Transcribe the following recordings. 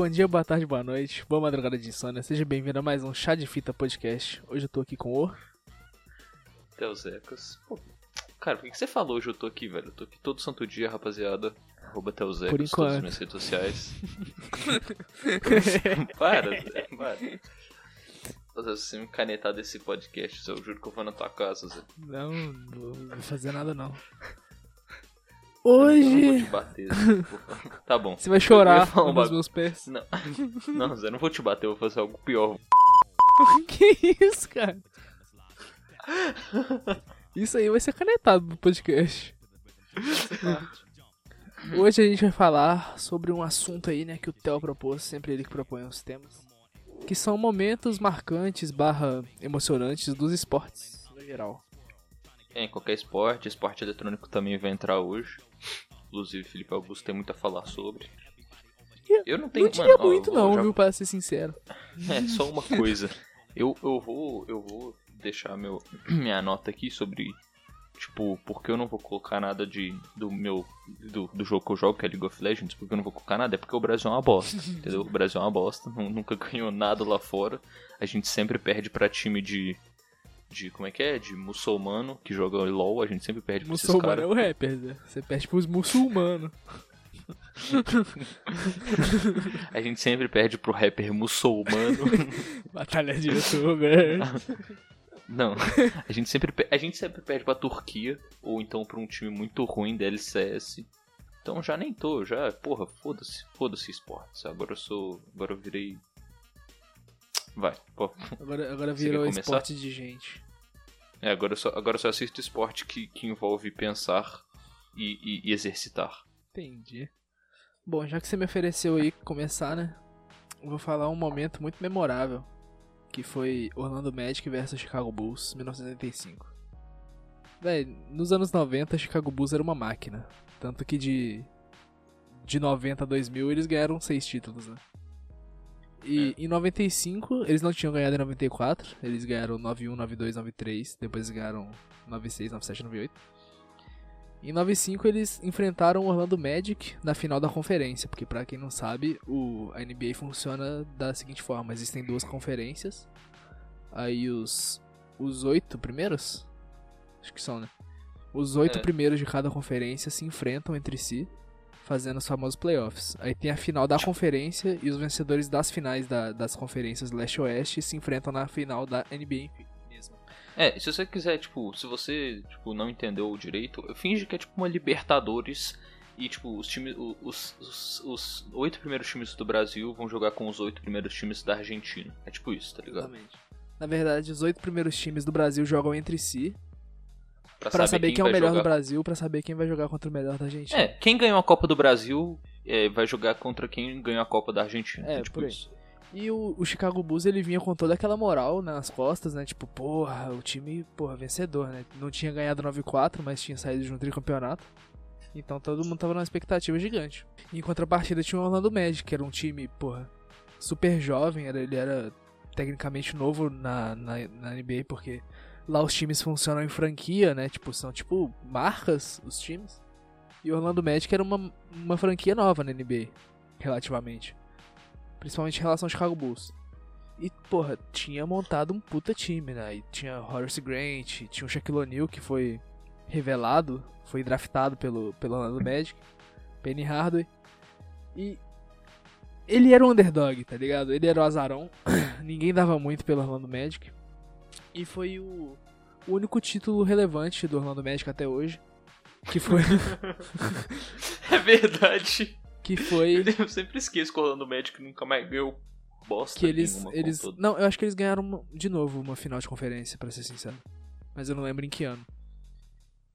Bom dia, boa tarde, boa noite, boa madrugada de insônia. Seja bem-vindo a mais um Chá de Fita Podcast. Hoje eu tô aqui com o. Ecos. Pô, cara, por que que você falou hoje eu tô aqui, velho? Eu tô aqui todo santo dia, rapaziada. Arroba Teus Por Ecos, todas as minhas redes sociais. para, Zé, para. Você me canetar desse podcast, eu juro que eu vou na tua casa, Zé. Não, não vou fazer nada não. Eu não vou Hoje. te bater, Zé. Tá bom. Você vai chorar um nos meus pés. Não, não, Zé, eu não vou te bater, eu vou fazer algo pior. que isso, cara? Isso aí vai ser canetado no podcast. Hoje a gente vai falar sobre um assunto aí, né, que o Theo propôs, sempre ele que propõe os temas. Que são momentos marcantes barra emocionantes dos esportes, no geral. É, em qualquer esporte, esporte eletrônico também vai entrar hoje. Inclusive, Felipe Augusto tem muito a falar sobre. Eu não tenho não diria mano, ó, muito vou não, já- viu, pra ser sincero. É, só uma coisa. Eu, eu vou eu vou deixar meu, minha nota aqui sobre tipo, porque eu não vou colocar nada de do meu do, do jogo que eu jogo, que é League of Legends, porque eu não vou colocar nada, é porque o Brasil é uma bosta, entendeu? O Brasil é uma bosta, nu- nunca ganhou nada lá fora. A gente sempre perde pra time de de como é que é? De muçulmano que joga LoL, a gente sempre perde pra esses Muçulmano é caras. o rapper, né? Você perde pros muçulmanos. A gente sempre perde pro rapper muçulmano. Batalha de youtuber. Não, a gente sempre a gente sempre perde pra Turquia ou então pra um time muito ruim da LCS. Então já nem tô, já, porra, foda-se, foda-se esportes. Agora eu sou, agora eu virei Vai, pô. Agora, agora virou esporte de gente. É, agora eu só, agora eu só assisto esporte que, que envolve pensar e, e- e exercitar. Entendi. Bom, já que você me ofereceu aí começar, né? Eu vou falar um momento muito memorável. Que foi Orlando Magic versus Chicago Bulls, 1985. Véi, nos anos 90, Chicago Bulls era uma máquina. Tanto que de. De 90 a 2000 eles ganharam seis títulos, né? E em 95, eles não tinham ganhado em 94. Eles ganharam 91, 92, 93. Depois eles ganharam 96, 97, 98. Em 95 eles enfrentaram o Orlando Magic na final da conferência, porque pra quem não sabe, o a NBA funciona da seguinte forma: existem duas conferências. Aí os os oito primeiros, acho que são, né? Os oito É. primeiros de cada conferência se enfrentam entre si, fazendo os famosos playoffs. Aí tem a final da conferência e os vencedores das finais da- das conferências leste-oeste se enfrentam na final da NBA mesmo. É, se você quiser, tipo, se você, tipo, não entendeu direito, finge que é tipo uma Libertadores e, tipo, os times, os, os, os oito primeiros times do Brasil vão jogar com os oito primeiros times da Argentina. É tipo isso, tá ligado? Exatamente. Na verdade, os oito primeiros times do Brasil jogam entre si Pra, Pra saber quem é o melhor do jogar. Brasil, pra saber quem vai jogar contra o melhor da Argentina. É, quem ganhou a Copa do Brasil é, vai jogar contra quem ganhou a Copa da Argentina. É, tipo isso. E o, o Chicago Bulls, ele vinha com toda aquela moral nas costas, né? Tipo, porra, o time, porra, vencedor, né? Não tinha ganhado 9-4, mas tinha saído de um tricampeonato. Então todo mundo tava numa expectativa gigante. Em contrapartida tinha o Orlando Magic, que era um time, porra, super jovem. Era, ele era tecnicamente novo na, na, na NBA, porque lá os times funcionam em franquia, né? Tipo, são tipo marcas os times. E o Orlando Magic era uma, uma franquia nova na NBA, relativamente. Principalmente em relação ao Chicago Bulls. E, porra, tinha montado um puta time, né? E tinha Horace Grant, tinha o Shaquille O'Neal, que foi revelado, foi draftado pelo, pelo Orlando Magic, Penny Hardaway. E ele era o underdog, tá ligado? Ele era o azarão, ninguém dava muito pelo Orlando Magic. E foi o, o único título relevante do Orlando Magic até hoje. Que foi, É verdade. que foi Eu sempre esqueço que o Orlando Magic nunca mais ganhou bosta que eles eles não eu acho que eles ganharam uma- de novo uma final de conferência pra ser sincero. Mas eu não lembro em que ano.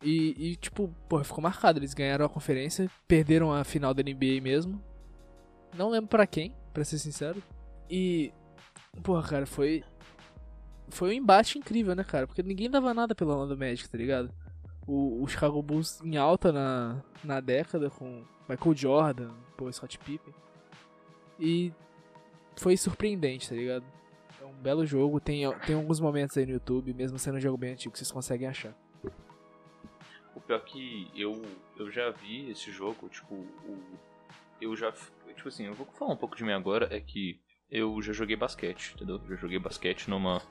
E, e tipo porra ficou marcado. Eles ganharam a conferência perderam a final da NBA mesmo. Não lembro pra quem pra ser sincero. E porra cara foi foi um embate incrível né cara porque ninguém dava nada pelo Orlando Magic tá ligado o, o Chicago Bulls em alta na, na década com Michael Jordan pô Scott Pippen e foi surpreendente, tá ligado? É um belo jogo, tem, tem alguns momentos aí no YouTube, mesmo sendo um jogo bem antigo, que vocês conseguem achar. O pior que eu, eu já vi esse jogo, tipo, o, eu já. tipo assim, eu vou falar um pouco de mim agora, é que eu já joguei basquete, entendeu? Já joguei basquete numa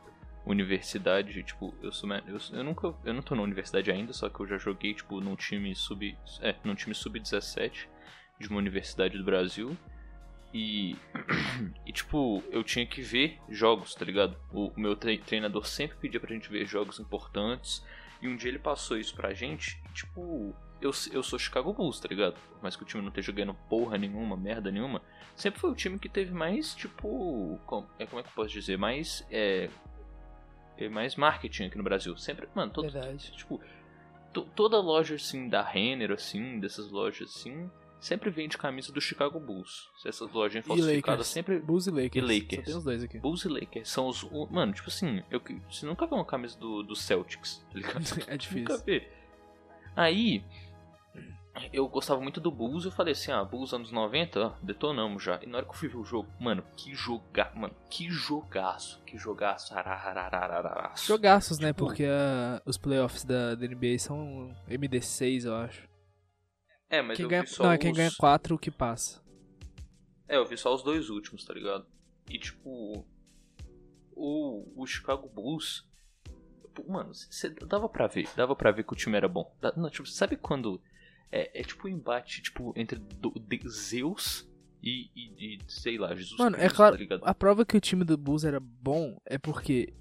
universidade, tipo, eu sou eu, eu nunca, eu não tô na universidade ainda, só que eu já joguei tipo num time sub, é, num time sub-17 de uma universidade do Brasil. E, e, tipo, eu tinha que ver jogos, tá ligado? O, o meu treinador sempre pedia pra gente ver jogos importantes. E um dia ele passou isso pra gente. E, tipo, eu, eu sou Chicago Bulls, tá ligado? Por mais que o time não esteja ganhando porra nenhuma, merda nenhuma. Sempre foi o time que teve mais, tipo. Como é, como é que eu posso dizer? Mais. É, é mais marketing aqui no Brasil. Sempre. Mano, todo. Verdade. Tipo. toda loja assim da Renner, assim, dessas lojas assim sempre vende camisa do Chicago Bulls. Essas lojas falsificadas sempre. Bulls e Lakers. E Lakers. Só tem os dois aqui. Bulls e Lakers são os. Mano, tipo assim, eu, você nunca vê uma camisa do, do Celtics, tá ligado? é difícil. Nunca vê. Aí, eu gostava muito do Bulls e eu falei assim, ah, Bulls anos 90, detonamos já. E na hora que eu fui ver o jogo, mano, que jogar, mano, que jogaço, que jogaço, arararararaço. Jogaços, né? Tipo, Porque uh, os playoffs da, da NBA são MD6, eu acho. É, mas quem eu ganha, vi só Não, os... é quem ganha 4 que passa. É, eu vi só os dois últimos, tá ligado? E tipo, o, o Chicago Bulls, mano, cê, dava pra ver, dava pra ver que o time era bom. Não, tipo, sabe quando é, é tipo um embate tipo entre do, de Zeus e, e, e, sei lá, Jesus Mano, Cristo, é claro, tá a prova que o time do Bulls era bom é porque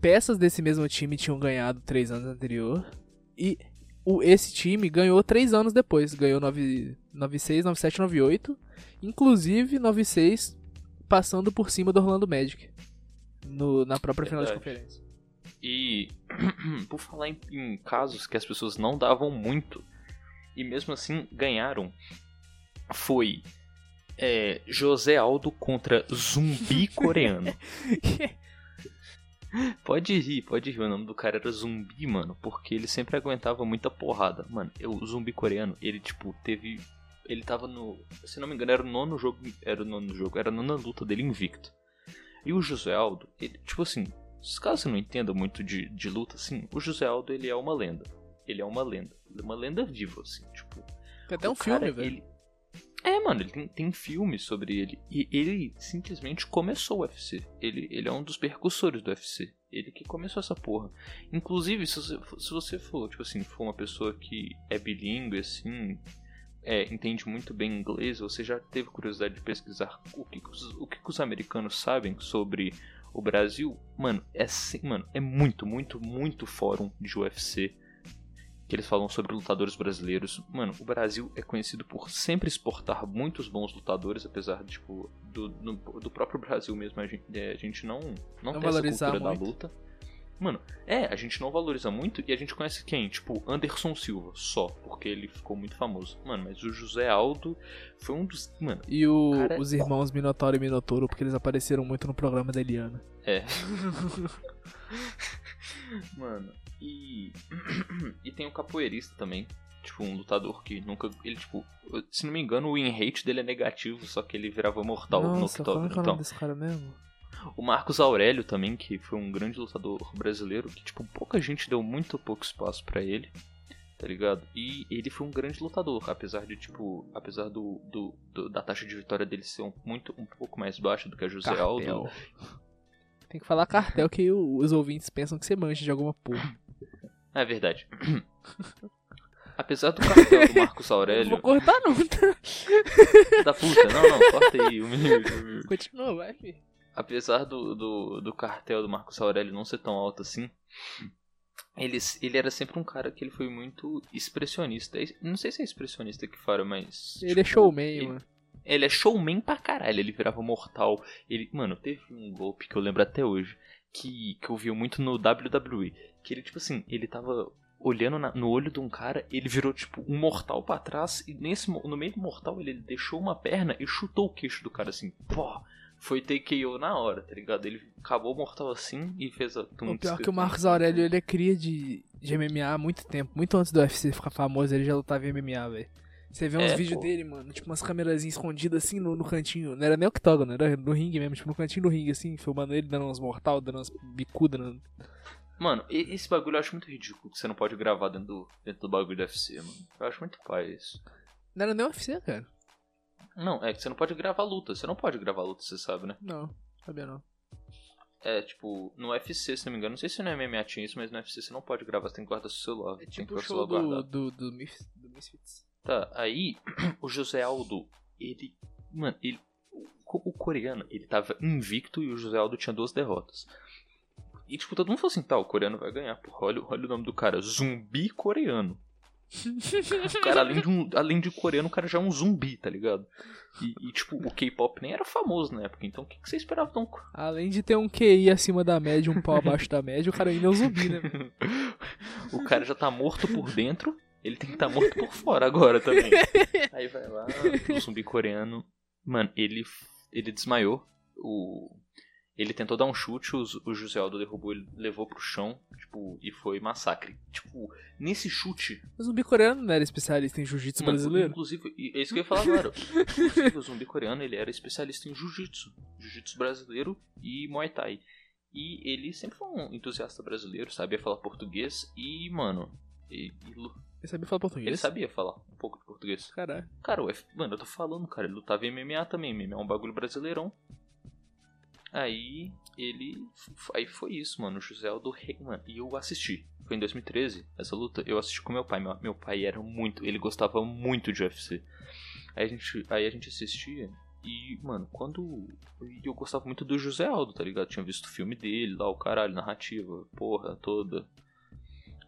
peças desse mesmo time tinham ganhado três anos anterior e o, esse time ganhou três anos depois. Ganhou 9, 96, 97, 98. Inclusive 96 passando por cima do Orlando Magic. No, na própria Verdade. final de conferência. E por falar em, em casos que as pessoas não davam muito e mesmo assim ganharam, foi é, José Aldo contra Zumbi Coreano. Pode rir, pode rir. O nome do cara era Zumbi, mano, porque ele sempre aguentava muita porrada. Mano, o Zumbi coreano, ele, tipo, teve. Ele tava no. Se não me engano, era o nono jogo. Era o nono jogo, era a nona luta dele invicto. E o José Aldo, ele, tipo assim, caso você não entenda muito de, de luta, assim, o José Aldo, ele é uma lenda. Ele é uma lenda. Ele é uma lenda viva, assim, tipo. Tem até um cara, filme, velho. Ele... É, mano, ele tem, tem filme sobre ele. E ele simplesmente começou o UFC. Ele, ele é um dos percussores do UFC. Ele que começou essa porra. Inclusive, se você, se você for, tipo assim, for uma pessoa que é bilíngue, assim, é, entende muito bem inglês, você já teve curiosidade de pesquisar o que, os, o que os americanos sabem sobre o Brasil? Mano, é, mano, é muito, muito, muito fórum de UFC que eles falam sobre lutadores brasileiros. Mano, o Brasil é conhecido por sempre exportar muitos bons lutadores, apesar de, tipo, do, do, do próprio Brasil mesmo, a gente, é, a gente não, não, não tem essa cultura muito. da luta. Mano, é, a gente não valoriza muito e a gente conhece quem? Tipo, Anderson Silva, só, porque ele ficou muito famoso. Mano, mas o José Aldo foi um dos. Mano. E o, cara... os irmãos Minotauro e Minotouro, porque eles apareceram muito no programa da Eliana. É. Mano, e. e tem o capoeirista também. Tipo, um lutador que nunca. Ele, tipo, se não me engano, o win rate dele é negativo, só que ele virava mortal Nossa, no octógono. É o nome então, desse cara mesmo? O Marcos Aurélio também, que foi um grande lutador brasileiro, que, tipo, pouca gente deu muito pouco espaço para ele, tá ligado? E ele foi um grande lutador, apesar de, tipo, apesar do, do, do da taxa de vitória dele ser um, muito, um pouco mais baixa do que a José Cartel. Aldo. Tem que falar cartel que os ouvintes pensam que você mancha de alguma porra. É verdade. Apesar do cartel do Marcos Aurélio. Não vou cortar não, tá? Da puta, não, não, corta aí, humilde, Continua, vai, filho. Apesar do, do, do cartel do Marcos Aurélio não ser tão alto assim, ele, ele era sempre um cara que ele foi muito expressionista. Não sei se é expressionista que fala, mas. Ele é tipo, é showman, ele, mano. Ele é showman pra caralho, ele virava mortal. Ele, mano, teve um golpe que eu lembro até hoje, que, que eu vi muito no WWE. Que ele, tipo assim, ele tava olhando na, no olho de um cara, ele virou tipo um mortal para trás e nesse no meio do mortal ele deixou uma perna e chutou o queixo do cara assim. Pô, foi TKO na hora, tá ligado? Ele acabou mortal assim e fez a tum, O pior que o Marcos Aurélio ele é cria de, de MMA há muito tempo, muito antes do UFC ficar famoso, ele já lutava em MMA, velho. Você vê uns é, vídeos dele, mano, tipo umas câmeras escondidas assim no, no, cantinho. Não era nem octógono, era no ringue mesmo, tipo no cantinho do ringue, assim, filmando ele dando uns mortal, dando umas bicudas. Dando... Mano, esse bagulho eu acho muito ridículo que você não pode gravar dentro do, dentro do bagulho do UFC, mano. Eu acho muito pai isso. Não era nem UFC, cara. Não, é que você não pode gravar luta. Você não pode gravar luta, você sabe, né? Não, sabia não. É, tipo, no UFC, se não me engano, não sei se no MMA tinha isso, mas no UFC você não pode gravar, você tem que guardar seu celular. É tem que tipo o show do, do, do, do Misfits. Tá, aí o José Aldo, ele. Mano, ele. O, o coreano, ele tava invicto e o José Aldo tinha duas derrotas. E tipo, todo mundo falou assim, tá, o coreano vai ganhar, porra. Olha, olha o nome do cara, zumbi coreano. O cara, além de, um, além de coreano, o cara já é um zumbi, tá ligado? E, e, tipo, o K-pop nem era famoso na época, então o que, que você esperava tão. Além de ter um QI acima da média, um pau abaixo da média, o cara ainda é um zumbi, né? o cara já tá morto por dentro, ele tem que estar tá morto por fora agora também. Aí vai lá, o zumbi coreano. Mano, ele, ele desmaiou. O, ele tentou dar um chute, o, o José Aldo derrubou, ele levou pro chão, tipo, e foi massacre. Tipo, nesse chute. O zumbi coreano não era especialista em jiu-jitsu brasileiro? Inclusive, e é isso que eu ia falar agora. Inclusive, o zumbi coreano ele era especialista em jiu-jitsu. Jiu-jitsu brasileiro e Muay Thai. E ele sempre foi um entusiasta brasileiro, sabia falar português e, mano. E- e Ele sabia falar português? ele sabia falar um pouco de português. Caralho. Cara, o F... mano, eu tô falando, cara, ele lutava em MMA também. MMA é um bagulho brasileirão. Aí ele. Aí foi isso, mano. O José Aldo Rei, mano. E eu assisti. Foi em 2013, essa luta. Eu assisti com meu pai. Meu, meu pai era muito. Ele gostava muito de UFC. Aí a gente, aí a gente assistia. E, mano, quando. Eu gostava muito do José Aldo, tá ligado? Tinha visto o filme dele lá, o caralho, narrativa, porra toda.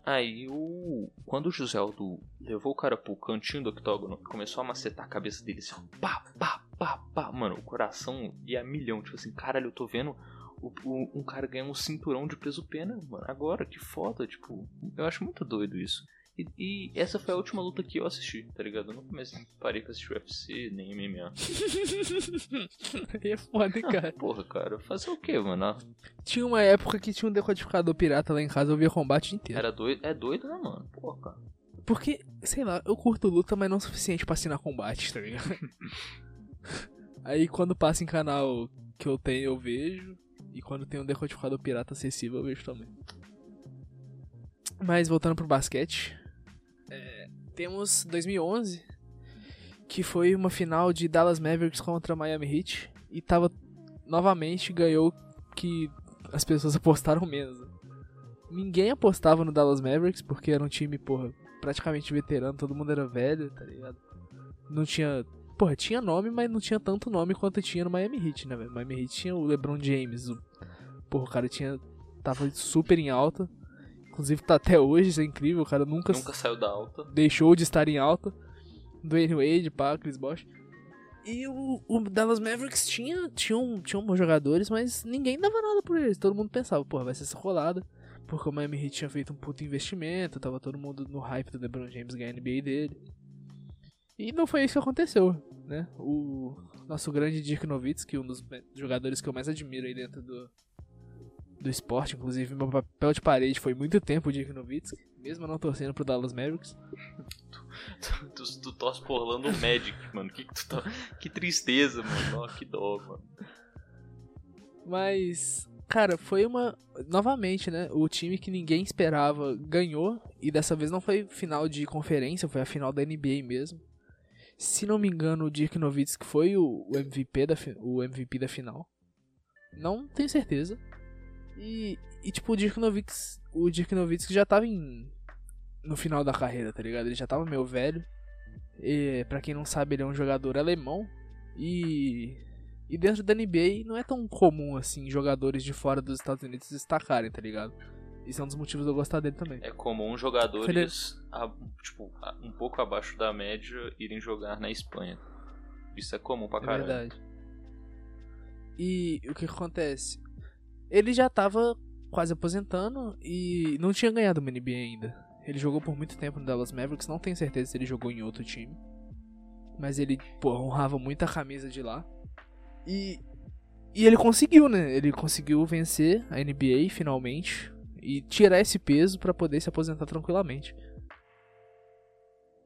Aí o. Quando o José Aldo levou o cara pro cantinho do octógono começou a macetar a cabeça dele assim, pá, pá, pá, pá. Mano, o coração ia milhão. Tipo assim, caralho, eu tô vendo o- o- um cara ganhar um cinturão de peso pena, mano. Agora, que foda, tipo. Eu acho muito doido isso. E, e essa foi a última luta que eu assisti, tá ligado? Eu não comecei, parei pra assistir UFC, nem MMA. É foda, hein, cara. Porra, cara, fazer o que, mano? Ah, Tinha uma época que tinha um decodificador pirata lá em casa, eu via combate inteiro. Era doido, é doido, né, mano? Porra, cara. Porque, sei lá, eu curto luta, mas não o suficiente pra assinar combate, tá ligado? Aí quando passa em canal que eu tenho, eu vejo. E quando tem um decodificador pirata acessível, eu vejo também. Mas voltando pro basquete. É, temos 2011, que foi uma final de Dallas Mavericks contra Miami Heat. E tava. Novamente ganhou que as pessoas apostaram menos. Ninguém apostava no Dallas Mavericks, porque era um time, porra, praticamente veterano, todo mundo era velho, tá ligado? Não tinha. Porra, tinha nome, mas não tinha tanto nome quanto tinha no Miami Heat, né, velho? Miami Heat tinha o LeBron James. O... Porra, o cara tinha. Tava super em alta. Inclusive tá até hoje, isso é incrível, o cara nunca, Nunca saiu da alta. deixou de estar em alta. Dwayne Wade, pá, Chris Bosh. E o, o Dallas Mavericks tinha, tinha, um, tinha bons jogadores, mas ninguém dava nada por eles. Todo mundo pensava, porra, vai ser essa rolada. Porque o Miami Heat tinha feito um puto investimento, tava todo mundo no hype do LeBron James ganhar a NBA dele. E não foi isso que aconteceu, né? O nosso grande Dirk Nowitzki, um dos jogadores que eu mais admiro aí dentro do, do esporte, inclusive meu papel de parede foi muito tempo o Dirk Nowitzki, mesmo não torcendo pro Dallas Mavericks. Tu, tu torce pro Orlando Magic, mano. Que, que, tu tá- que tristeza, mano. Que dó, mano. Mas, cara, foi uma. Novamente, né? O time que ninguém esperava ganhou. E dessa vez não foi final de conferência, foi a final da NBA mesmo. Se não me engano, o Dirk Nowitzki foi o, MVP da, o MVP da final. Não tenho certeza. E, e tipo, o Dirk Nowitzki, o Dirk Nowitzki já tava em, no final da carreira, tá ligado? Ele já tava meio velho. E, pra quem não sabe, ele é um jogador alemão. E e dentro da NBA não é tão comum assim jogadores de fora dos Estados Unidos se destacarem, tá ligado? Isso é um dos motivos de eu gostar dele também. É comum jogadores a- tipo, a- um pouco abaixo da média irem jogar na Espanha. Isso é comum pra É caralho. verdade. E o que acontece? Ele já tava quase aposentando e não tinha ganhado uma NBA ainda. Ele jogou por muito tempo no Dallas Mavericks, não tenho certeza se ele jogou em outro time. Mas ele, pô, honrava muito a camisa de lá. E, e ele conseguiu, né? Ele conseguiu vencer a NBA finalmente e tirar esse peso pra poder se aposentar tranquilamente.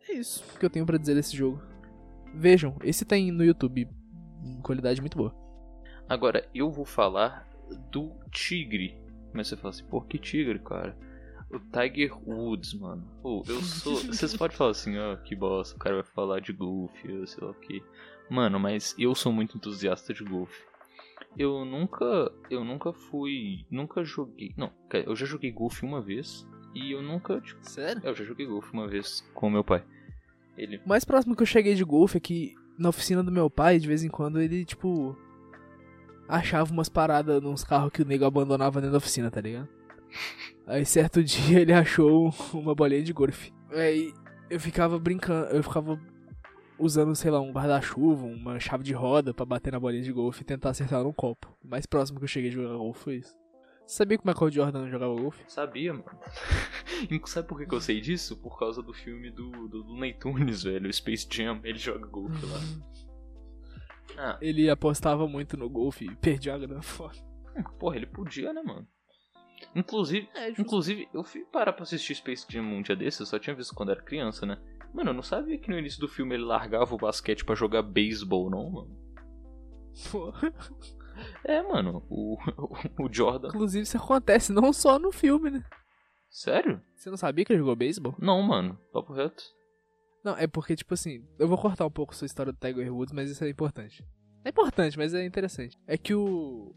É isso que eu tenho pra dizer desse jogo. Vejam, esse tem no YouTube, em qualidade muito boa. Agora, eu vou falar do Tigre. Mas você fala assim, pô, que Tigre, cara? O Tiger Woods, mano. Pô, eu sou. Vocês podem falar assim, ó, que bosta, o cara vai falar de ou sei lá o que. Mano, mas eu sou muito entusiasta de golfe. Eu nunca. Eu nunca fui. Nunca joguei. Não, eu já joguei golfe uma vez. E eu nunca. Tipo, Sério? eu já joguei golfe uma vez com meu pai. Ele. O mais próximo que eu cheguei de golfe é que na oficina do meu pai, de vez em quando, ele, tipo. Achava umas paradas nos carros que o nego abandonava dentro da oficina, tá ligado? Aí certo dia ele achou uma bolinha de golfe. Aí eu ficava brincando, eu ficava usando, sei lá, um guarda-chuva, uma chave de roda pra bater na bolinha de golfe e tentar acertar num copo. O mais próximo que eu cheguei de jogar golfe foi isso. Sabia como é que o Jordan jogava golfe? Sabia, mano. Sabe por que, que eu sei disso? Por causa do filme do, do, do Tunes, velho. O Space Jam. Ele joga golfe lá. Ah, Ele apostava muito no golfe e perdia a grana fora. porra, ele podia, né, mano? Inclusive, É, inclusive, eu fui parar pra assistir Space Jam um dia desses, eu só tinha visto quando era criança, né? Mano, eu não sabia que no início do filme ele largava o basquete pra jogar beisebol, não, mano. Pô. É, mano, o, o Jordan. Inclusive isso acontece não só no filme, né? Sério? Você não sabia que ele jogou beisebol? Não, mano, papo reto. Não, é porque, tipo assim, eu vou cortar um pouco sua história do Tiger Woods, mas isso é importante. É importante, mas é interessante. É que o.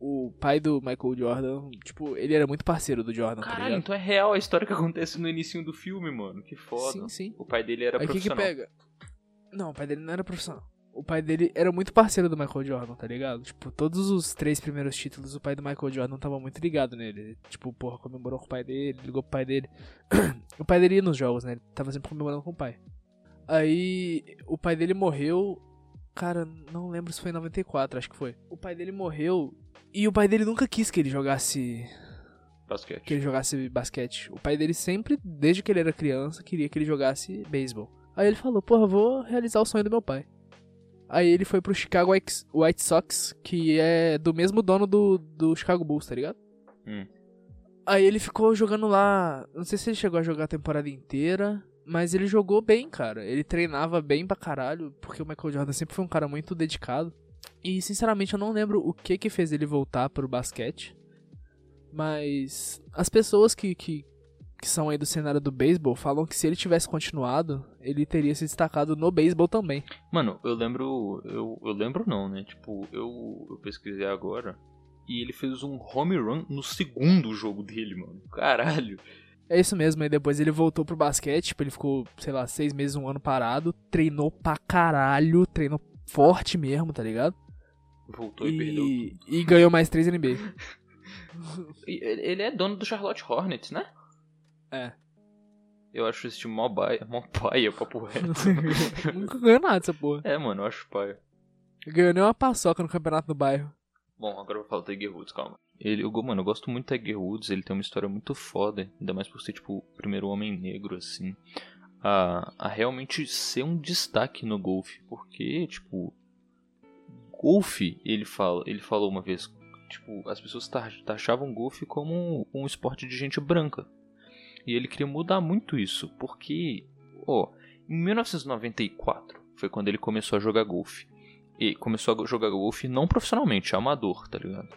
O pai do Michael Jordan, tipo, ele era muito parceiro do Jordan, tá Caralho, ligado? então é real a história que acontece no início do filme, mano. Que foda. Sim, sim. O pai dele era Aí o que que profissional. pega? Não, o pai dele não era profissional. O pai dele era muito parceiro do Michael Jordan, tá ligado? Tipo, todos os três primeiros títulos, o pai do Michael Jordan tava muito ligado nele. Tipo, porra, comemorou com o pai dele, ligou pro pai dele. o pai dele ia nos jogos, né? Ele tava sempre comemorando com o pai. Aí, o pai dele morreu. Cara, não lembro se foi em 94, acho que foi. O pai dele morreu e o pai dele nunca quis que ele jogasse Basquete. que ele jogasse basquete. O pai dele sempre, desde que ele era criança, queria que ele jogasse beisebol. Aí ele falou, porra, vou realizar o sonho do meu pai. Aí ele foi pro Chicago White Sox, que é do mesmo dono do, do Chicago Bulls, tá ligado? Hum. Aí ele ficou jogando lá. Não sei se ele chegou a jogar a temporada inteira. Mas ele jogou bem, cara. Ele treinava bem pra caralho. Porque o Michael Jordan sempre foi um cara muito dedicado. E sinceramente eu não lembro o que que fez ele voltar pro basquete. Mas as pessoas que, que, que são aí do cenário do beisebol falam que se ele tivesse continuado, ele teria se destacado no beisebol também. Mano, eu lembro. Eu, eu lembro não, né? Tipo, eu, eu pesquisei agora. E ele fez um home run no segundo jogo dele, mano. Caralho. É isso mesmo, aí depois ele voltou pro basquete, tipo, ele ficou, sei lá, seis meses, um ano parado, treinou pra caralho, treinou forte mesmo, tá ligado? Voltou e, perdeu. E, e ganhou mais três NBA. E ele é dono do Charlotte Hornets, né? É. Eu acho esse time mó baia, mó paia, papo reto. Nunca ganhou nada essa porra. é, mano, eu acho paia. Ganhou nem uma paçoca no campeonato do bairro. Bom, agora eu vou falar do Tiger Woods, calma. Ele, eu, mano, eu gosto muito do Tiger Woods, ele tem uma história muito foda, ainda mais por ser, tipo, o primeiro homem negro, assim, a, a realmente ser um destaque no golfe, porque, tipo, golfe, ele fala, ele falou uma vez, tipo, as pessoas ta- taxavam golfe como um esporte de gente branca, e ele queria mudar muito isso, porque, ó, em 1994 foi quando ele começou a jogar golfe. E começou a jogar golfe não profissionalmente, amador, tá ligado?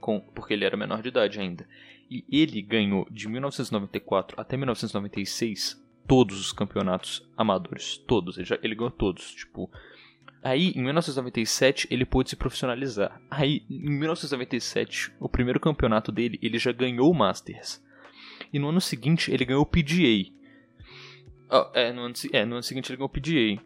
Com, porque ele era menor de idade ainda. E ele ganhou de 1994 até 1996 todos os campeonatos amadores. Todos, ele, já, ele ganhou todos. Tipo, aí em 1997 ele pôde se profissionalizar. Aí em 1997, o primeiro campeonato dele, ele já ganhou o Masters. E no ano seguinte ele ganhou o PGA. Ó, é, no ano, é, no ano seguinte ele ganhou o PGA.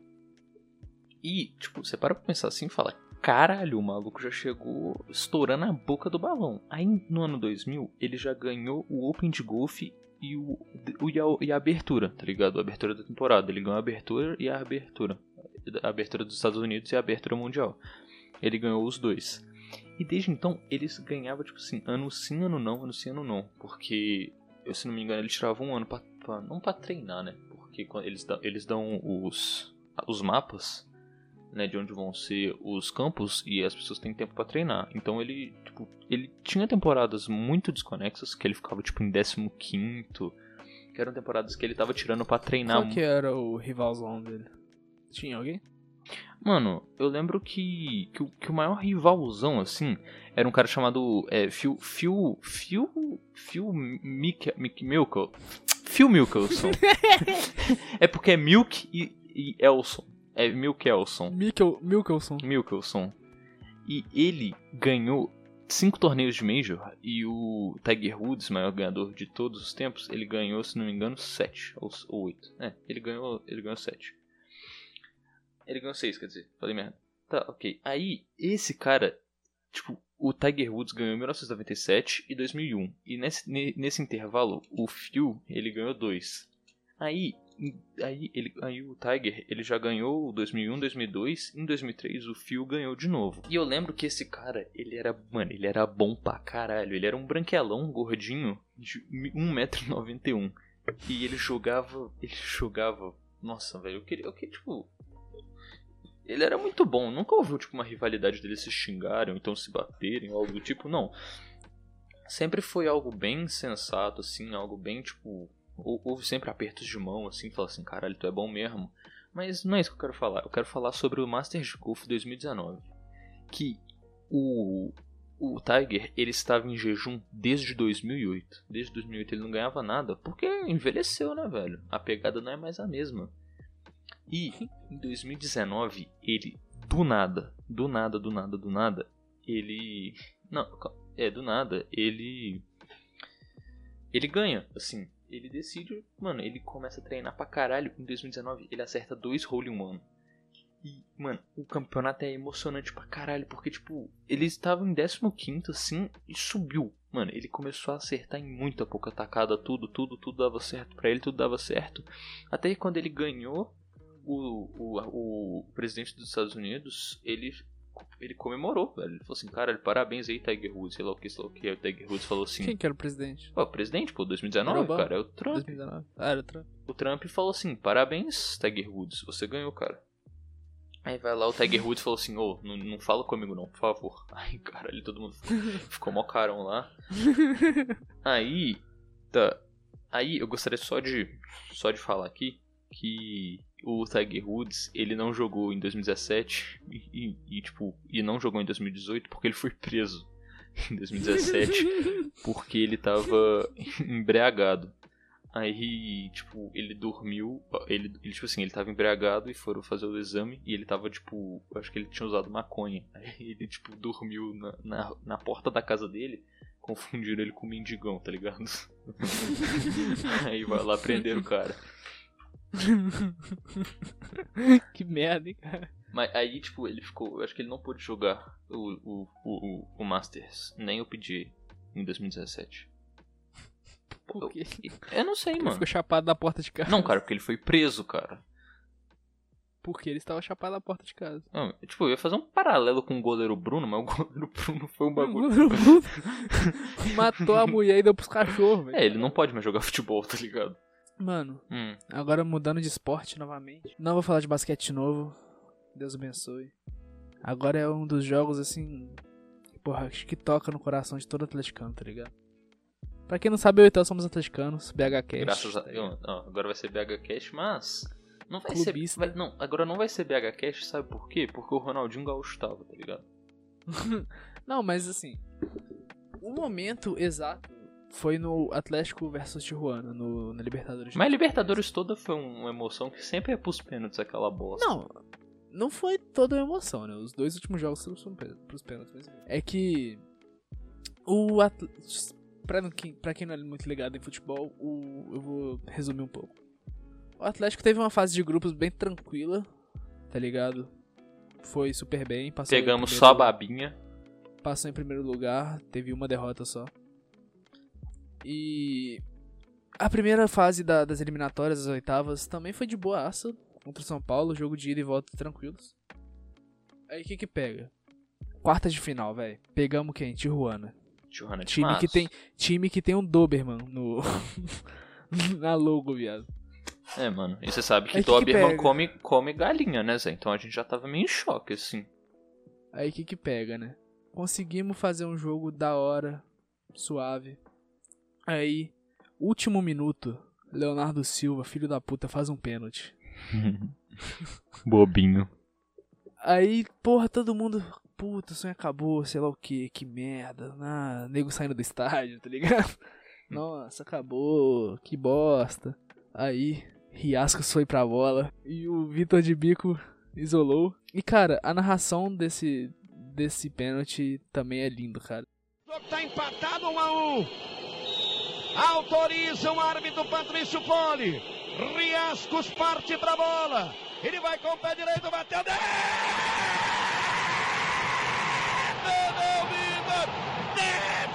E, tipo, você para pra pensar assim e fala: caralho, o maluco já chegou estourando a boca do balão. Aí no ano 2000, ele já ganhou o Open de Golfe e, o, o- e, a, e a abertura, tá ligado? A abertura da temporada. Ele ganhou a abertura e a abertura. A abertura dos Estados Unidos e a abertura mundial. Ele ganhou os dois. E desde então, eles ganhavam, tipo assim, ano sim, ano não, ano sim, ano não. Porque, eu, se não me engano, ele tirava um ano pra, não pra treinar, né? Porque eles, dão- eles dão os, os mapas né, de onde vão ser os campos e as pessoas têm tempo pra treinar. Então ele, tipo, ele tinha temporadas muito desconexas, que ele ficava tipo em 15 que eram temporadas que ele tava tirando pra treinar. Qual que era o rivalzão dele? Tinha alguém? Mano, eu lembro que, que, o, que o maior rivalzão, assim, era um cara chamado é, Phil. Phil. Phil. Phil Mick, Mick Milkel. Phil Mickelson. é porque é Milk e, e Elson. É Milkelson. Mikkel, Milkelson. Milkelson. E ele ganhou cinco torneios de Major e o Tiger Woods, maior ganhador de todos os tempos, ele ganhou, se não me engano, sete ou ou oito. É, ele ganhou, ele ganhou sete. Ele ganhou seis, quer dizer, falei merda. Tá, ok. Aí, esse cara, tipo, o Tiger Woods ganhou em 1997 e 2001. E nesse, ne- nesse intervalo, o Phil, ele ganhou dois. Aí, em- aí, ele, aí o Tiger, ele já ganhou 2001, 2002. Em 2003, o Phil ganhou de novo. E eu lembro que esse cara, ele era, mano, ele era bom pra caralho. Ele era um branquelão, gordinho, de 1,91m. E ele jogava, ele jogava... Nossa, velho, eu queria, eu queria, tipo... Ele era muito bom, nunca ouviu tipo uma rivalidade deles se xingarem então se baterem algo do tipo, não. Sempre foi algo bem sensato, assim, algo bem tipo. hou- Houve sempre apertos de mão, assim, falar assim, caralho, tu é bom mesmo. Mas não é isso que eu quero falar. Eu quero falar sobre o Masters de Golf 2019. Que o, o Tiger, ele estava em jejum desde 2008. Desde 2008 ele não ganhava nada, porque envelheceu, né, velho? A pegada não é mais a mesma. E em 2019, ele, do nada, do nada, do nada, do nada, ele. Não, é, do nada, ele. Ele ganha, assim. Ele decide, mano, ele começa a treinar pra caralho. Em 2019, ele acerta dois hole in one. E, mano, o campeonato é emocionante pra caralho, porque, tipo, ele estava em 15 assim e subiu. Mano, ele começou a acertar em muita pouca tacada, tudo, tudo, tudo dava certo pra ele, tudo dava certo. Até que quando ele ganhou, o, o, o presidente dos Estados Unidos, ele, ele comemorou, velho. Ele falou assim, cara, parabéns aí, Tiger Woods, sei lá o que, sei lá o que. Aí o Tiger Woods falou assim, Quem que era o presidente? Pô, o presidente, pô, 2019, Era Obama. cara, é o Trump. 2019. Ah, era o Trump. O Trump falou assim, parabéns, Tiger Woods, você ganhou, cara. Aí vai lá, o Tiger Woods falou assim, ô, não, não fala comigo não, por favor. Aí, caralho, todo mundo ficou mó carão lá. Aí, tá. Aí eu gostaria só de, só de falar aqui que o Tiger Woods, ele não jogou em 2017 e, e- tipo, e não jogou em 2018 porque ele foi preso em 2017 porque ele tava embriagado. Aí, tipo, ele dormiu, ele, ele, tipo assim, ele tava embriagado e foram fazer o exame e ele tava, tipo, acho que ele tinha usado maconha. Aí ele, tipo, dormiu na, na, na porta da casa dele, confundiram ele com um mendigão, tá ligado? Aí vai lá prender o cara. que merda, hein, cara. Mas aí, tipo, ele ficou, eu acho que ele não pôde jogar o, o, o, o- o Masters, nem o PGA em 2017. Por quê? Eu não sei, Ele mano. ficou chapado na porta de casa. Não, cara, porque ele foi preso, cara. Porque ele estava chapado na porta de casa. Não, tipo, eu ia fazer um paralelo com o goleiro Bruno, mas o goleiro Bruno foi um bagulho. Matou a mulher e deu pros cachorros, velho. É, ele não pode mais jogar futebol, tá ligado? Mano, Hum. agora mudando de esporte novamente. Não vou falar de basquete de novo. Deus abençoe. Agora é um dos jogos, assim. Porra, acho que toca no coração de todo atleticano, tá ligado? Pra quem não sabe, eu e Theo somos atleticanos, BH Cash. Graças a tá? Deus. Agora vai ser BH Cash, mas. Não vai Clubista. ser. vai- não, agora não vai ser BH Cash, sabe por quê? Porque o Ronaldinho Gaúcho tava, tá ligado? Não, mas assim. O momento exato foi no Atlético versus Tijuana, no, na Libertadores. Mas a Libertadores toda foi uma emoção que sempre é pros pênaltis aquela bosta. Não, não foi toda uma emoção, né? Os dois últimos jogos foram pros pênaltis. Mas... É que o Atlético. Pra, quem- pra quem não é muito ligado em futebol, o, eu vou resumir um pouco. O Atlético teve uma fase de grupos bem tranquila, tá ligado? Foi super bem. Pegamos só a babinha. passou em primeiro lugar, teve uma derrota só. E a primeira fase da- das eliminatórias, as oitavas, também foi de boaça contra o São Paulo, jogo de ida e volta tranquilos. Aí o que que pega? Quarta de final, velho. Pegamos quem? Tijuana. Tijuana de Time que tem, time que tem um Doberman no na logo, viado. É, mano. E você sabe que Aí que que Doberman come, come galinha, né, Zé? Então a gente já tava meio em choque, assim. Aí o que que pega, né? Conseguimos fazer um jogo da hora, suave. Aí, último minuto, Leonardo Silva, filho da puta, faz um pênalti. Bobinho. Aí, porra, todo mundo, puta, o sonho acabou, sei lá o que, que merda. Ah, nego saindo do estádio, tá ligado? Nossa, acabou, que bosta. Aí, Riascos foi pra bola e o Vitor de Bico Isolou. E, cara, a narração desse, desse pênalti também é lindo, cara. O jogo tá empatado 1 a 1. Autoriza o árbitro Patrício Poli. Riascos parte pra bola. Ele vai com o pé direito, bateu Vitor!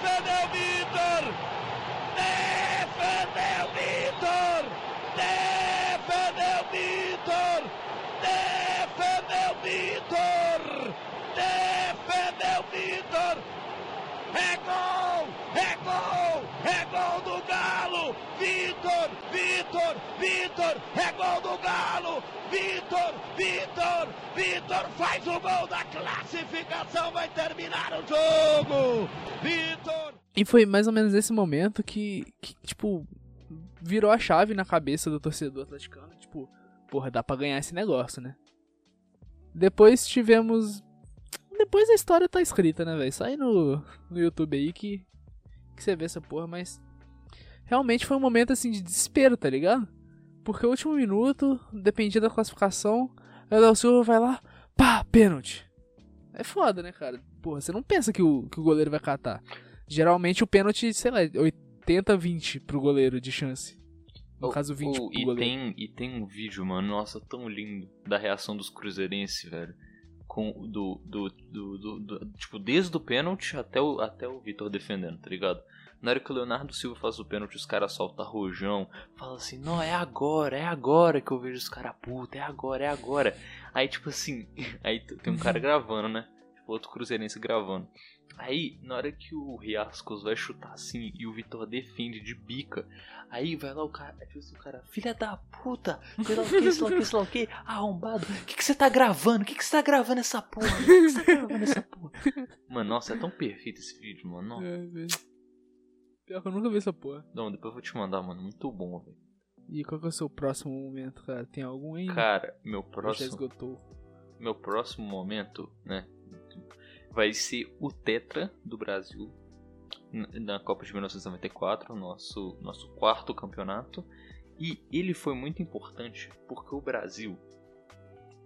Defendeu Vitor! Defendeu Vitor! Defendeu Vitor! Defendeu Vitor! Defendeu Vitor! É gol! É gol! É gol do Galo! Vitor! Vitor! Vitor! É gol do Galo! Vitor! Vitor! Vitor faz o gol da classificação! Vai terminar o jogo! Vitor! E foi mais ou menos esse momento que, que, tipo, virou a chave na cabeça do torcedor atleticano. Tipo, porra, dá pra ganhar esse negócio, né? Depois tivemos. Depois a história tá escrita, né, velho? Sai no, no YouTube aí que, que você vê essa porra, mas. Realmente foi um momento assim de desespero, tá ligado? Porque o último minuto, dependia da classificação, o Léo Silva vai lá, pá, pênalti. É foda, né, cara? Porra, você não pensa que o, que o goleiro vai catar. Geralmente o pênalti, sei lá, 80-20 pro goleiro de chance. No Oh, caso, 20 oh, pro e goleiro. tem E tem um vídeo, mano, nossa, tão lindo, da reação dos cruzeirenses, velho. Com do, do, do, do- do- Tipo, desde o pênalti até o, até o Vitor defendendo, tá ligado? Na hora que o Leonardo Silva faz o pênalti, os caras soltam rojão. Fala assim, não, é agora, é agora que eu vejo os caras puta, é agora, é agora. Aí, tipo assim, aí tem um cara gravando, né? Tipo, outro cruzeirense gravando. Aí, na hora que o Riascos vai chutar assim e o Vitor defende de bica, aí vai lá o cara, tipo assim, o cara, filha da puta, sei lá o que, sei lá o que, sei lá o que, arrombado, o que você tá gravando? O que que você tá gravando essa porra? O que você tá gravando essa porra? Mano, nossa, é tão perfeito esse vídeo, mano. Velho. Pior que eu nunca vi essa porra. não depois eu vou te mandar, mano, muito bom, velho. E qual que é o seu próximo momento, cara? Tem algum aí? Cara, meu Ou já próximo, esgotou. meu próximo momento, né, vai ser o Tetra do Brasil na Copa de 1994, nosso nosso quarto campeonato, e ele foi muito importante porque o Brasil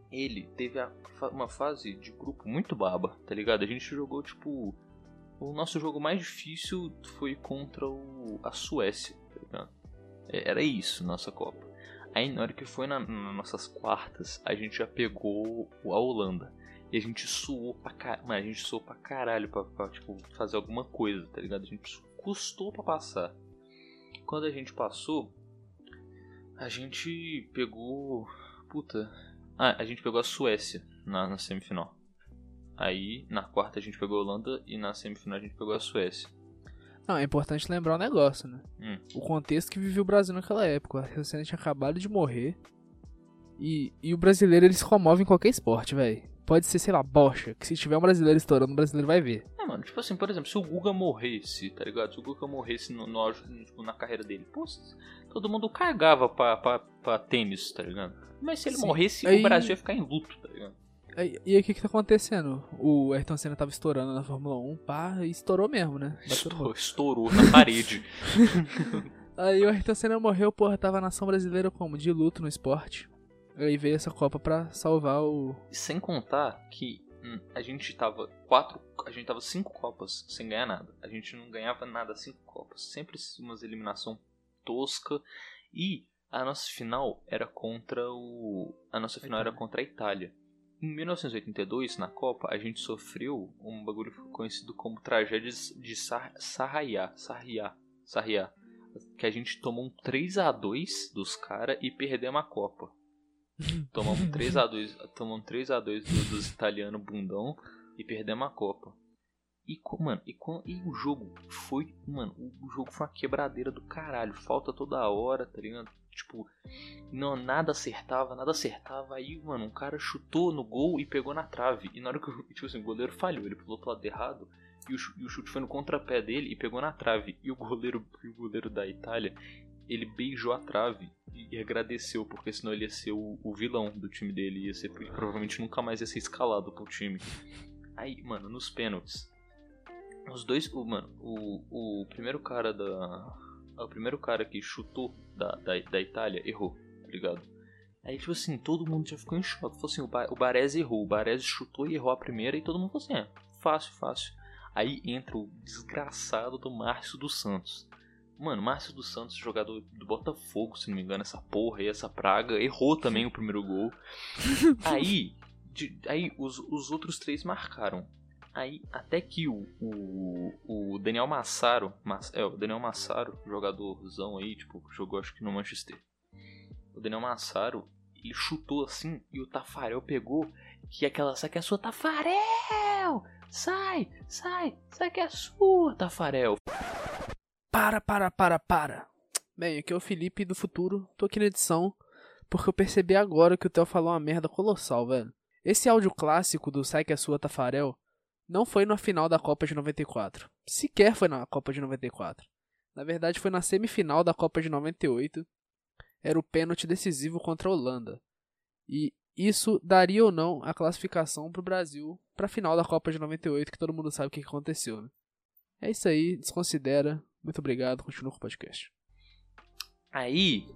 ele teve a uma fase de grupo muito baba, tá ligado? A gente jogou tipo o nosso jogo mais difícil foi contra o, a Suécia, tá ligado? É, Era isso, nossa Copa. Aí na hora que foi na, nas nossas quartas, a gente já pegou a Holanda. E a gente suou pra caralho. A gente suou pra caralho pra, pra, tipo, fazer alguma coisa, tá ligado? A gente custou pra passar. Quando a gente passou, a gente pegou. Puta. Ah, a gente pegou a Suécia na, na semifinal. Aí na quarta a gente pegou a Holanda e na semifinal a gente pegou a Suécia. Não, é importante lembrar um negócio, né? Hum. O contexto que vivia o Brasil naquela época. A Argentina tinha acabado de morrer. E, e o brasileiro, ele se comove em qualquer esporte, velho. Pode ser, sei lá, bocha. Que se tiver um brasileiro estourando, o brasileiro vai ver. É, mano, tipo assim, por exemplo, se o Guga morresse, tá ligado? Se o Guga morresse no, no auge, tipo, na carreira dele, pô, todo mundo cagava pra, pra, pra tênis, tá ligado? Mas se ele Sim. morresse, Aí- o Brasil ia ficar em luto, tá ligado? E aí, o que que tá acontecendo? O Ayrton Senna tava estourando na Fórmula 1, pá, e estourou mesmo, né? Estourou, estourou na parede. Aí o Ayrton Senna morreu, porra, tava a nação brasileira como? De luto no esporte. Aí veio essa Copa pra salvar o. Sem contar que hum, a gente tava quatro. A gente tava cinco copas sem ganhar nada. A gente não ganhava nada cinco copas. Sempre umas eliminação tosca. E a nossa final era contra o. A nossa final era contra a Itália. Em 1982, na Copa, a gente sofreu um bagulho conhecido como tragédias de Sar Sarriá. Sarriá. Que a gente tomou um 3 a 2 dos caras e perdemos a Copa. Tomamos 3x2 tomamos 3 a 2 dos, dos italianos bundão e perdemos a Copa. E, mano, e, e o jogo foi. Mano, o jogo foi uma quebradeira do caralho. Falta toda hora, tá ligado? Tipo, não, nada acertava, nada acertava. Aí, mano, um cara chutou no gol e pegou na trave. E na hora que o, tipo assim, o goleiro falhou, ele pulou pro lado errado. E o, e o chute foi no contrapé dele e pegou na trave. E o goleiro, o goleiro da Itália, ele beijou a trave e agradeceu, porque senão ele ia ser o, o vilão do time dele. Ia ser, provavelmente nunca mais ia ser escalado pro time. Aí, mano, nos pênaltis. Os dois. O, mano, o, o primeiro cara da. O primeiro cara que chutou da, da, da Itália errou, tá ligado? Aí, tipo assim, todo mundo já ficou em choque. Falou assim, o, ba o Baresi errou. O Baresi chutou e errou a primeira e todo mundo falou assim, é, fácil, fácil. Aí entra o desgraçado do Márcio dos Santos. Mano, Márcio dos Santos, jogador do Botafogo, se não me engano, essa porra aí, essa praga, errou também o primeiro gol. Aí, de, aí os, os outros três marcaram. Aí, até que o, o, o Daniel Massaro, Mass, é, o Daniel Massaro, jogadorzão aí, tipo, jogou acho que no Manchester. O Daniel Massaro, ele chutou assim e o Tafarel pegou, que é aquela, sai que é sua, Tafarel! Sai, sai, sai que é sua, Tafarel. Para, para, para, para. Bem, aqui é o Felipe do futuro. Tô aqui na edição porque eu percebi agora que o Theo falou uma merda colossal, velho. Esse áudio clássico do Sai que é sua, Tafarel não foi na final da Copa de 94. Sequer foi na Copa de 94. Na verdade, foi na semifinal da Copa de 98. Era o pênalti decisivo contra a Holanda. E isso daria ou não a classificação para o Brasil para a final da Copa de 98, que todo mundo sabe o que aconteceu, né? É isso aí, desconsidera. Muito obrigado, continua com o podcast. Aí,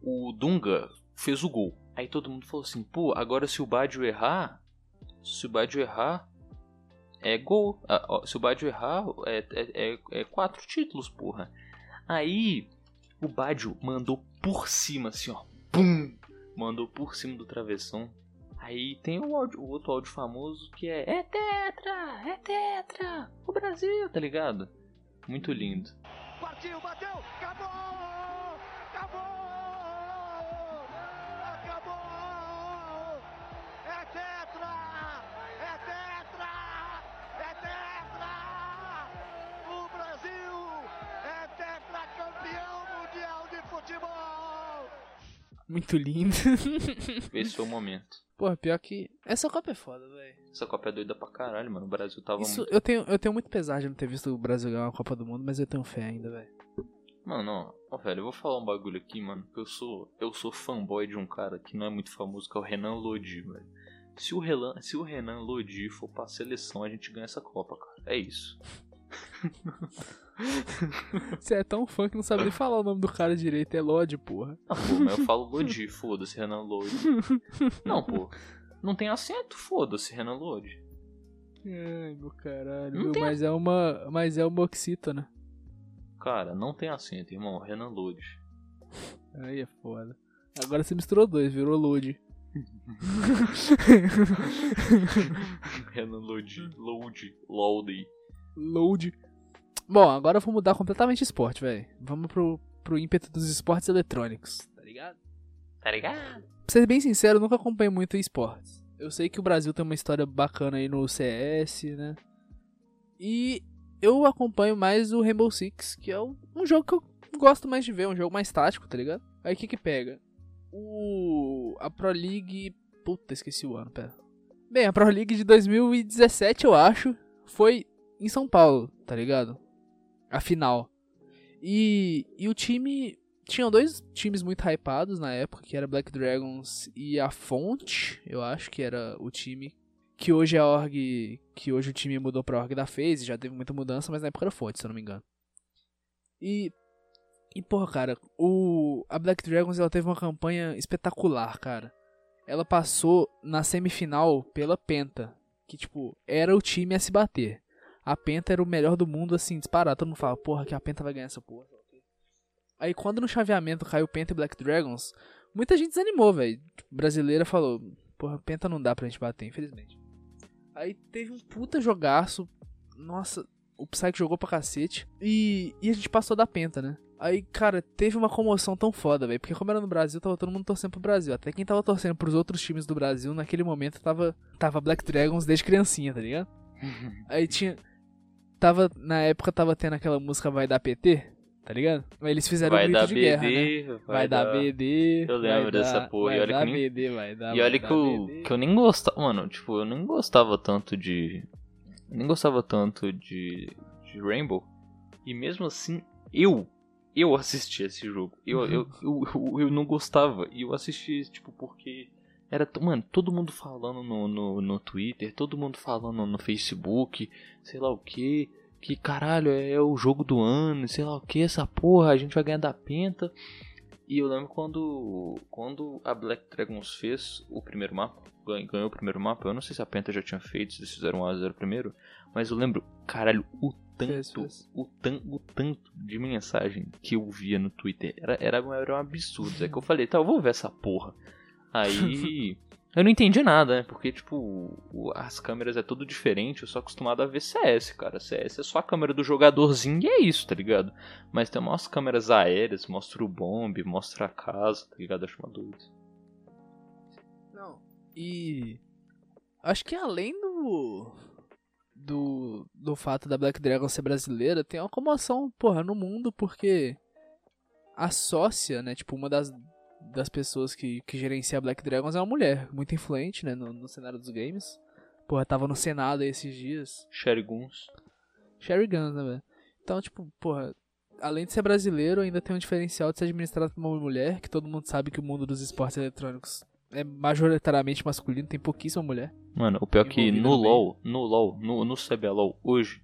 o Dunga fez o gol. Aí todo mundo falou assim, pô, agora se o Badio errar, se o Badio errar, é gol. Se o Badio errar, é, é, é, é quatro títulos, porra. Aí, o Badio mandou por cima, assim, ó. Pum! Mandou por cima do travessão. Aí tem o, áudio, o outro áudio famoso que é É tetra! É tetra! O Brasil, tá ligado? Muito lindo. Partiu, bateu, acabou! Muito lindo. Esse foi o momento. Porra, pior que. Essa Copa é foda, velho. Essa Copa é doida pra caralho, mano. O Brasil tava Isso, muito. eu, tenho, eu tenho muito pesar de não ter visto o Brasil ganhar uma Copa do Mundo, mas eu tenho fé ainda, velho. Mano, ó, ó, velho, eu vou falar um bagulho aqui, mano. Que eu sou. Eu sou fanboy de um cara que não é muito famoso, que é o Renan Lodi, velho. Se o, Renan, se o Renan Lodi for pra seleção, a gente ganha essa Copa, cara. É isso. Você é tão fã que não sabe nem falar o nome do cara direito, é Lodi, porra. Ah, pô, mas eu falo Lodi, foda-se, Renan Lodi. Não, pô. Não tem acento, foda-se, Renan Lodi. Ai, meu caralho. Não viu? tem- Mas é uma. Mas é uma oxítona. Cara, não tem acento, irmão. Renan Lodi. Aí é foda. Agora você misturou dois, virou Lodi. Renan Lodi. Lodi. Lodi. Load. Bom, agora eu vou mudar completamente de esporte, velho. Vamos pro, pro ímpeto dos esportes eletrônicos. Tá ligado? Tá ligado? Pra ser bem sincero, eu nunca acompanho muito esportes. Eu sei que o Brasil tem uma história bacana aí no CS, né? E eu acompanho mais o Rainbow Six, que é um um jogo que eu gosto mais de ver, um jogo mais tático, tá ligado? Aí o que que pega? O. A Pro League. Puta, esqueci o ano, pera. Bem, a Pro League de 2017, eu acho, foi em São Paulo, tá ligado? A final. E, e o time. Tinham dois times muito hypados na época, que era Black Dragons e a Fonte, eu acho que era o time. Que hoje é a org. Que hoje o time mudou pra org da FaZe, já teve muita mudança, mas na época era Fonte, se eu não me engano. E. E, porra, cara, o, a Black Dragons ela teve uma campanha espetacular, cara. Ela passou na semifinal pela Penta, que, tipo, era o time a se bater. A Penta era o melhor do mundo, assim, disparado. Todo mundo fala, porra, que a Penta vai ganhar essa porra. Aí quando no chaveamento caiu Penta e Black Dragons, muita gente desanimou, velho. Brasileira falou, porra, Penta não dá pra gente bater, infelizmente. Aí teve um puta jogaço. Nossa, o Psyche jogou pra cacete. E, e a gente passou da Penta, né? Aí, cara, teve uma comoção tão foda, velho. Porque como era no Brasil, tava todo mundo torcendo pro Brasil. Até quem tava torcendo pros outros times do Brasil, naquele momento, tava, tava Black Dragons desde criancinha, tá ligado? Aí tinha. Tava. Na época tava tendo aquela música Vai Dar PT, tá ligado? Aí eles fizeram Vai um grito dar de BD. guerra, né? Vai, dar BD. Eu lembro vai dessa dar- porra, e Vai olha que nem- BD, vai dar. E vai olha que eu, BD. que eu nem gostava, mano, tipo, eu nem gostava tanto de. eu nem gostava tanto de, de Rainbow. E mesmo assim, eu. Eu assisti esse jogo. Eu, eu, eu, eu, eu não gostava. E eu assisti, tipo, porque. Era, mano, todo mundo falando no, no, no Twitter, todo mundo falando no Facebook, sei lá o que. Que caralho, é o jogo do ano, sei lá o que, essa porra, a gente vai ganhar da penta. E eu lembro quando, quando a Black Dragons fez o primeiro mapa, ganhou o primeiro mapa, eu não sei se a Penta já tinha feito, se eles fizeram 1x0 primeiro, mas eu lembro, caralho, o tanto, Fez, fez. O, tan, o tanto de mensagem que eu via no Twitter era, era, era um absurdo. É que eu falei, tá, eu vou ver essa porra. Aí. Eu não entendi nada, né? Porque, tipo, as câmeras é tudo diferente. Eu sou acostumado a ver CS, cara. CS é só a câmera do jogadorzinho e é isso, tá ligado? Mas tem umas câmeras aéreas, mostra o bombe, mostra a casa, tá ligado? Acho uma doido. Não. E. Acho que além do. Do, do fato da Black Dragon ser brasileira, tem uma comoção, porra, no mundo, porque a sócia, né, tipo, uma das, das pessoas que, que gerencia Black Dragons é uma mulher, muito influente, né, no, no cenário dos games. Porra, tava no Senado aí esses dias. Sherry Guns. Sherry Guns, né, velho? Então, tipo, porra, além de ser brasileiro, ainda tem um diferencial de ser administrado por uma mulher, que todo mundo sabe que o mundo dos esportes eletrônicos é majoritariamente masculino, tem pouquíssima mulher. Mano, o pior é que no. LoL, no LoL, no, no CBLOL hoje,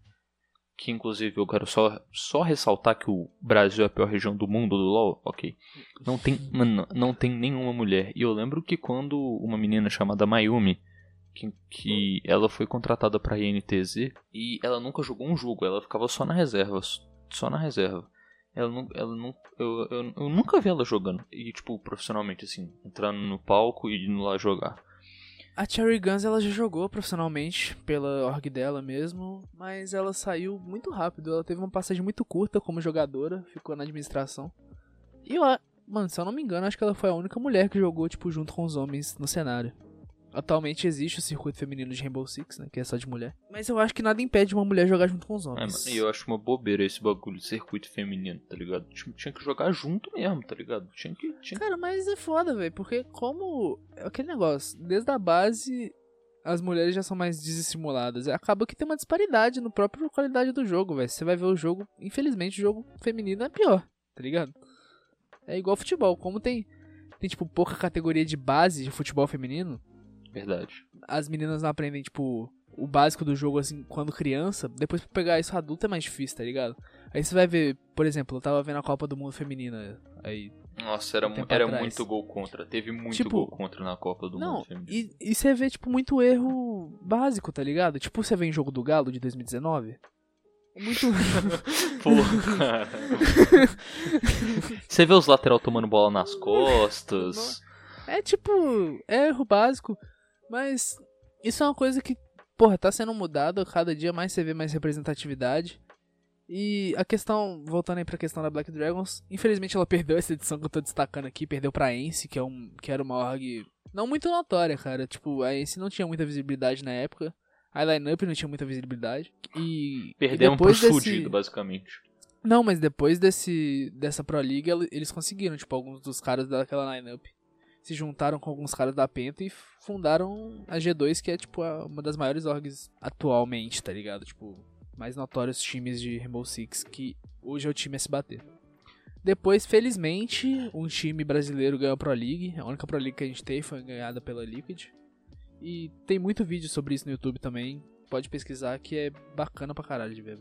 que inclusive eu quero só, só ressaltar que o Brasil é a pior região do mundo do LoL, ok. Não tem, mano, não tem nenhuma mulher. E eu lembro que quando uma menina chamada Mayumi, que, que ela foi contratada pra INTZ, e ela nunca jogou um jogo, ela ficava só na reserva, só na reserva. Ela não, ela não, eu, eu, eu nunca vi ela jogando, e tipo, profissionalmente assim, entrando no palco e indo lá jogar. A Cherry Guns ela já jogou profissionalmente pela org dela mesmo, mas ela saiu muito rápido. Ela teve uma passagem muito curta como jogadora, ficou na administração. E a- mano, se eu não me engano, acho que ela foi a única mulher que jogou tipo junto com os homens no cenário. Atualmente existe o circuito feminino de Rainbow Six, né, que é só de mulher. Mas eu acho que nada impede uma mulher jogar junto com os É, homens. mano, e eu acho uma bobeira esse bagulho de circuito feminino, tá ligado? Tinha, tinha que jogar junto mesmo, tá ligado? Tinha que. Tinha... Cara, mas é foda, velho, porque como. É aquele negócio, desde a base as mulheres já são mais desestimuladas. Acaba que tem uma disparidade no próprio qualidade do jogo, velho. Você vai ver o jogo, infelizmente, o jogo feminino é pior, tá ligado? É igual futebol, como tem. Tem, tipo, pouca categoria de base de futebol feminino, Verdade. as meninas não aprendem, tipo, o básico do jogo, assim, quando criança. Depois pra pegar isso adulto é mais difícil, tá ligado? Aí você vai ver, por exemplo, eu tava vendo a Copa do Mundo Feminina aí Nossa, era, Um era atrás. muito gol contra. Teve muito Tipo, gol contra na Copa do Não, Mundo Feminino. e, e você vê, tipo, muito erro básico, tá ligado? Tipo, você vê em jogo do Galo de 2019. É Muito. Porra. Você vê os lateral tomando bola nas costas. é tipo. Erro básico. Mas isso é uma coisa que, porra, tá sendo mudado. Cada dia mais você vê mais representatividade. E a questão, voltando aí pra questão da Black Dragons, infelizmente ela perdeu essa edição que eu tô destacando aqui, perdeu pra Ence, que, é um, que era uma org não muito notória, cara. Tipo, a Ence não tinha muita visibilidade na época. A lineup não tinha muita visibilidade. E. Pro depois desse... fudido, basicamente. Não, mas depois desse dessa Pro League, el- eles conseguiram, tipo, alguns dos caras daquela lineup se juntaram com alguns caras da Penta e fundaram a G2, que é, tipo, a- uma das maiores orgs atualmente, tá ligado? Tipo, mais notórios times de Rainbow Six, que hoje é o time a se bater. Depois, felizmente, um time brasileiro ganhou a Pro League. A única Pro League que a gente teve foi ganhada pela Liquid. E tem muito vídeo sobre isso no YouTube também. Pode pesquisar que é bacana pra caralho de ver.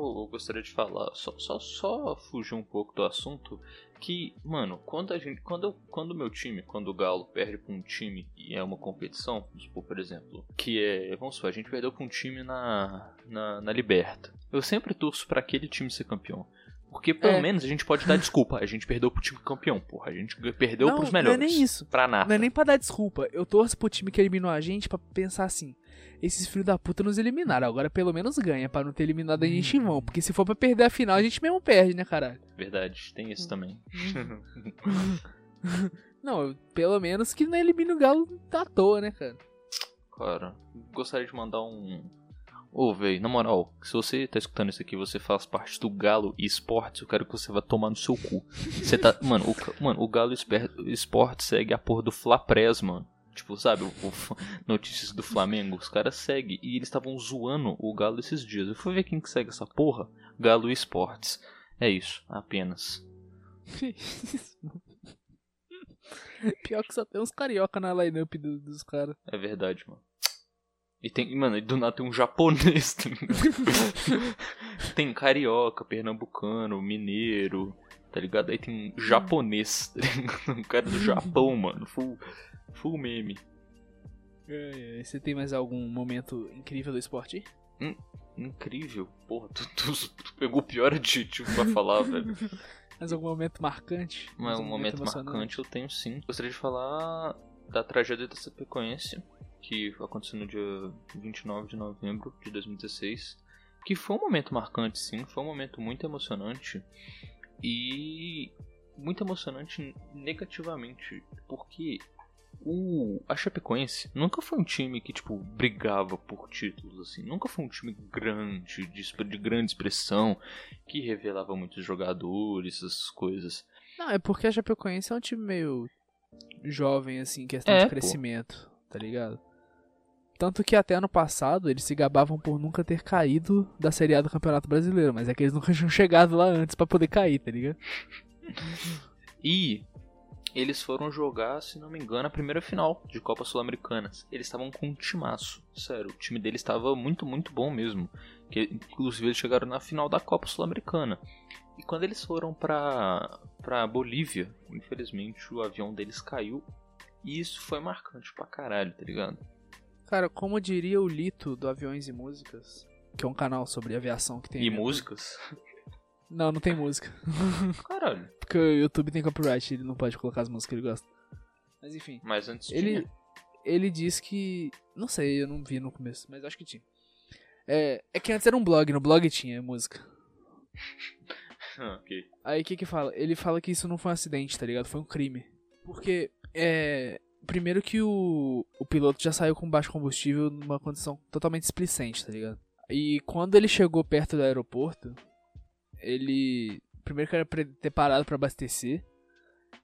Eu gostaria de falar, só, só, só fugir um pouco do assunto, que, mano, quando a gente. Quando, eu- quando o meu time, quando o Galo perde pra um time e é uma competição, vamos supor, por exemplo, que é. Vamos supor, a gente perdeu pra um time na, na, na Liberta. Eu sempre torço pra aquele time ser campeão. Porque pelo É. menos a gente pode dar desculpa. A gente perdeu pro time campeão, porra. A gente perdeu Não, pros não é melhores. nem isso. Pra nada. Não é nem pra dar desculpa. Eu torço pro time que eliminou a gente pra pensar assim. Esses filhos da puta nos eliminaram. Agora pelo menos ganha. Pra não ter eliminado a gente em vão. Porque se for pra perder a final, a gente mesmo perde, né, caralho? Verdade, tem isso também. Não, pelo menos que não elimine o Galo à toa, né, cara? Cara, gostaria de mandar um. Ô, velho, na moral, se você tá escutando isso aqui você faz parte do Galo Esportes, eu quero que você vá tomar no seu cu. Você tá. Mano, o, mano, o Galo Esportes segue a porra do Flapress, mano. Tipo, sabe, o, o notícias do Flamengo, os caras seguem. E eles estavam zoando o Galo esses dias. Eu fui ver quem que segue essa porra. Galo Esportes. É isso, apenas. Pior que só tem uns carioca na lineup do- dos caras. É verdade, mano. E tem, mano, e do nada tem um japonês. tá tem carioca, pernambucano, mineiro. tá ligado? Aí tem um japonês, tá ligado? um cara do Japão, mano. Full, full meme. É, é, Você tem mais algum momento incrível do esporte? Incrível. Porra, tu, tu- tu pegou o pior adjetivo pra falar, velho. Mais algum momento marcante? Mas um momento emocionante? marcante eu tenho sim. Gostaria de falar da tragédia da Chapecoense, que aconteceu no dia 29 de novembro de 2016. Que foi um momento marcante, sim. Foi um momento muito emocionante. E muito emocionante negativamente, porque o a Chapecoense nunca foi um time que tipo brigava por títulos assim, nunca foi um time grande, de, de grande expressão, que revelava muitos jogadores, essas coisas. Não, é porque a Chapecoense é um time meio jovem, assim, questão É, de pô. crescimento, tá ligado? Tanto que até ano passado eles se gabavam por nunca ter caído da Série A do Campeonato Brasileiro, mas é que eles nunca tinham chegado lá antes pra poder cair, tá ligado? E eles foram jogar, se não me engano, a primeira final de Copa Sul-Americana. Eles estavam com um timaço. Sério, o time deles estava muito, muito bom mesmo. Que, inclusive eles chegaram na final da Copa Sul-Americana. E quando eles foram pra, pra Bolívia, infelizmente o avião deles caiu. E isso foi marcante pra caralho, tá ligado? Cara, como diria o Lito do Aviões e Músicas, que é um canal sobre aviação que tem. E músicas? Não, não tem música. Caralho. Porque o YouTube tem copyright, ele não pode colocar as músicas que ele gosta. Mas enfim. Mas antes Ele, tinha. ele diz que. Não sei, eu não vi no começo, mas acho que tinha. É, é que antes era um blog, no blog tinha música. Ah, ok. Aí o que que fala? Ele fala que isso não foi um acidente, tá ligado? Foi um crime. Porque, é. Primeiro que o, o piloto já saiu com baixo combustível numa condição totalmente displicente, tá ligado? E quando ele chegou perto do aeroporto, ele. Primeiro que era pra ter parado pra abastecer.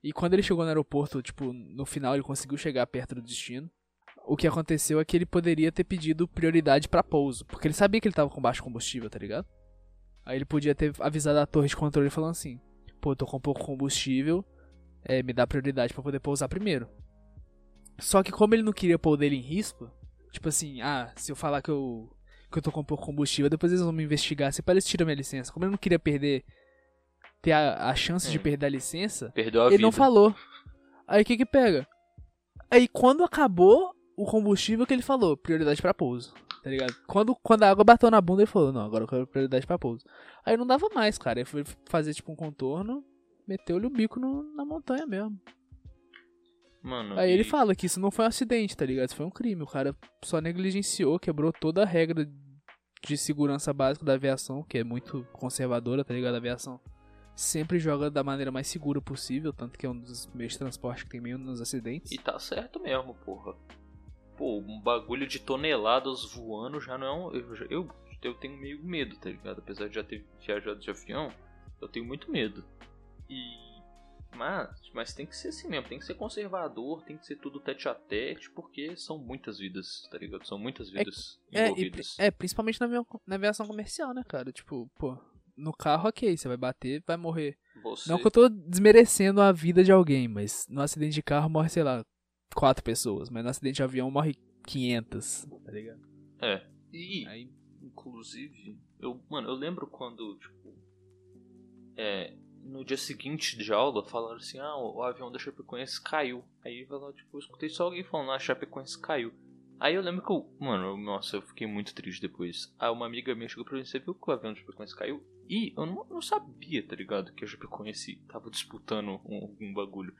E quando ele chegou no aeroporto, tipo, no final ele conseguiu chegar perto do destino. O que aconteceu é que ele poderia ter pedido prioridade pra pouso. Porque ele sabia que ele tava com baixo combustível, tá ligado? Aí ele podia ter avisado a torre de controle falando assim: pô, tô com pouco combustível, é, me dá prioridade pra poder pousar primeiro. Só que como ele não queria pôr o dele em risco, tipo assim, ah, se eu falar que eu, que eu tô com pouco combustível, depois eles vão me investigar, se eles tiram minha licença. Como ele não queria perder, ter a, a chance de Hum. perder a licença, Perdeu a ele vida. não falou. Aí o que que pega? Aí quando acabou o combustível que ele falou, prioridade pra pouso. Tá ligado? Quando, quando a água bateu na bunda, ele falou, não, agora eu quero prioridade pra pouso. Aí não dava mais, cara. Ele foi fazer tipo um contorno, meteu-lhe o bico no- na montanha mesmo. Mano, Aí e- ele fala que isso não foi um acidente, tá ligado? Isso foi um crime. O cara só negligenciou, quebrou toda a regra de segurança básica da aviação, que é muito conservadora, tá ligado? A aviação sempre joga da maneira mais segura possível, tanto que é um dos meios de transporte que tem menos acidentes. E tá certo mesmo, porra. Pô, um bagulho de toneladas voando já não é um. Eu, eu, eu tenho meio medo, tá ligado? Apesar de já ter viajado de avião, eu tenho muito medo. E. Mas, mas tem que ser assim mesmo, tem que ser conservador, tem que ser tudo tete a tete, porque são muitas vidas, tá ligado? São muitas vidas É, e pri- envolvidas. é, principalmente na, na aviação comercial, né, cara? Tipo, pô, no carro, ok, você vai bater, vai morrer. Você... Não que eu tô desmerecendo a vida de alguém, mas no acidente de carro morre, sei lá, quatro pessoas, mas no acidente de avião morre 500, tá ligado? É. E, Aí, Inclusive, eu, mano, eu lembro quando, tipo, é, no dia seguinte de aula falaram assim, ah, o, avião da Chapecoense caiu. Aí lá, tipo, eu escutei só alguém falando, ah, a Chapecoense caiu. Aí eu lembro que eu, mano, nossa, eu fiquei muito triste depois. Aí uma amiga minha chegou pra mim, você viu que o avião da Chapecoense caiu? E eu não, não sabia, tá ligado, que a Chapecoense tava disputando um, um bagulho.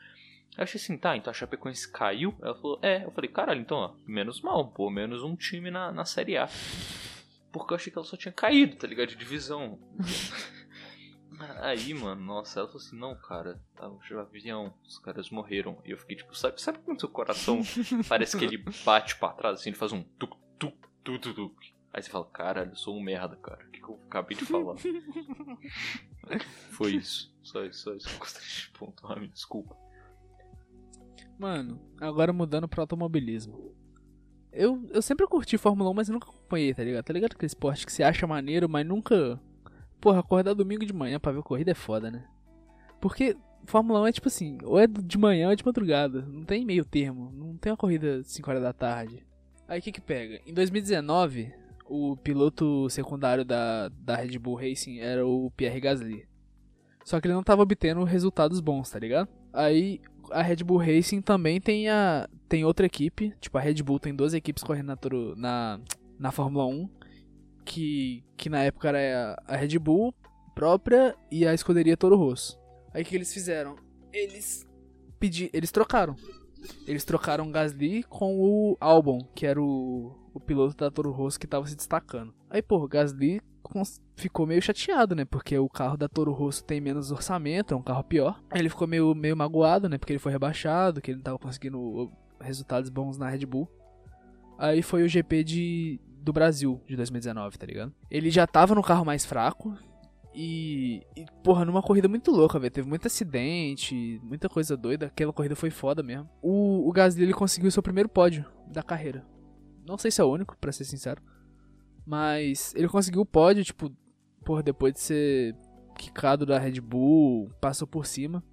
Eu achei assim, tá, então a Chapecoense caiu? Ela falou, é. Eu falei, caralho, então, ó, menos mal, pô, menos um time na, na Série A. Porque eu achei que ela só tinha caído, tá ligado? De divisão. Aí, mano, nossa, ela falou assim, não, cara, tá, o avião, os caras morreram. E eu fiquei tipo, sabe, sabe quando seu coração parece que ele bate pra trás, assim, ele faz um tuk, tuk, tuk, tuk. Aí você fala, caralho, eu sou um merda, cara. O que, que eu acabei de falar? Foi isso. Só isso, só isso eu gostaria de pontuar, me desculpa. mano, agora mudando pro automobilismo. Eu, eu sempre curti Fórmula 1, mas nunca acompanhei, tá ligado? Tá ligado aquele esporte que você acha maneiro, mas nunca. Porra, acordar domingo de manhã pra ver corrida é foda, né? Porque Fórmula 1 é tipo assim, ou é de manhã ou é de madrugada. Não tem meio termo. Não tem uma corrida 5 horas da tarde. Aí o que que pega? Em 2019, o piloto secundário da, da Red Bull Racing era o Pierre Gasly. Só que ele não tava obtendo resultados bons, tá ligado? Aí a Red Bull Racing também tem a tem outra equipe, tipo a Red Bull tem duas equipes correndo na na, na Fórmula 1, que que na época era a Red Bull própria e a escuderia Toro Rosso. Aí o que eles fizeram? Eles pedi, eles trocaram. Eles trocaram Gasly com o Albon, que era o, o piloto da Toro Rosso que tava se destacando. Aí, pô, Gasly ficou meio chateado, né? Porque o carro da Toro Rosso tem menos orçamento, é um carro pior. Aí ele ficou meio, meio magoado, né? Porque ele foi rebaixado, que ele não tava conseguindo resultados bons na Red Bull. Aí foi o GP de, do Brasil de 2019, tá ligado? Ele já tava no carro mais fraco. E, e, porra, numa corrida muito louca, velho. Teve muito acidente, muita coisa doida. Aquela corrida foi foda mesmo. O, o Gasly ele conseguiu seu primeiro pódio da carreira. Não sei se é o único, pra ser sincero. Mas ele conseguiu o pódio, tipo, porra, depois de ser quicado da Red Bull, passou por cima.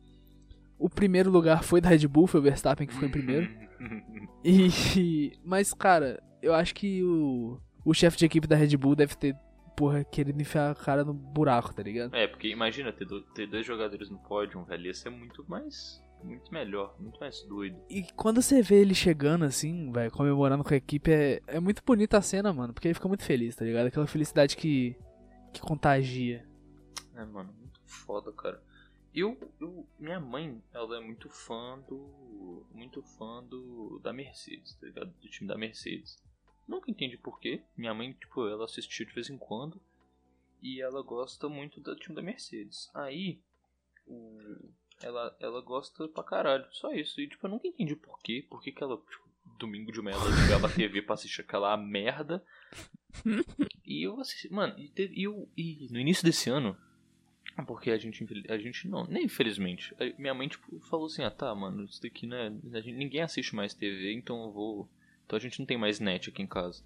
O primeiro lugar foi da Red Bull, foi o Verstappen que ficou em primeiro. E. Mas, cara, eu acho que o, o chefe de equipe da Red Bull deve ter, porra, querido enfiar a cara no buraco, tá ligado? É, porque imagina ter, do- ter dois jogadores no pódio, velho, ia ser muito mais. Muito melhor, muito mais doido. E quando você vê ele chegando assim, vai comemorando com a equipe, é, é muito bonita a cena, mano. Porque ele fica muito feliz, tá ligado? Aquela felicidade que, que contagia. É, mano, muito foda, cara. Eu, eu, minha mãe, ela é muito fã do, muito fã do, da Mercedes, tá ligado? Do time da Mercedes. Nunca entendi porquê. Minha mãe, tipo, ela assistiu de vez em quando. E ela gosta muito do time da Mercedes. Aí, o, ela, ela gosta pra caralho. Só isso. E, tipo, eu nunca entendi porquê. Por que ela, tipo, domingo de manhã ela ligava a TV pra assistir aquela merda. E eu assisti, mano, e, teve- e eu, e no início desse ano, porque a gente, a gente não, nem infelizmente, minha mãe, tipo, falou assim, ah, tá, mano, isso daqui, né, gente, ninguém assiste mais TV, então eu vou, então a gente não tem mais net aqui em casa.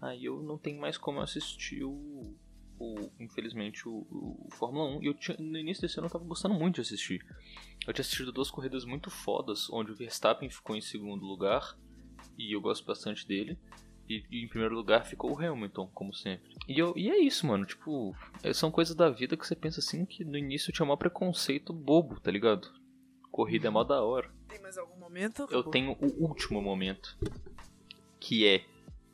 Aí eu não tenho mais como assistir o, o infelizmente, o, o Fórmula 1, e eu tinha, no início desse ano eu tava gostando muito de assistir. Eu tinha assistido duas corridas muito fodas, onde o Verstappen ficou em segundo lugar, e eu gosto bastante dele. E, e em primeiro lugar ficou o Hamilton, como sempre. E, eu, e é isso, mano. Tipo, é- são coisas da vida que você pensa assim que no início tinha maior preconceito bobo, tá ligado? Corrida é mó da hora. Tem mais algum momento? Eu tenho o último momento. Que é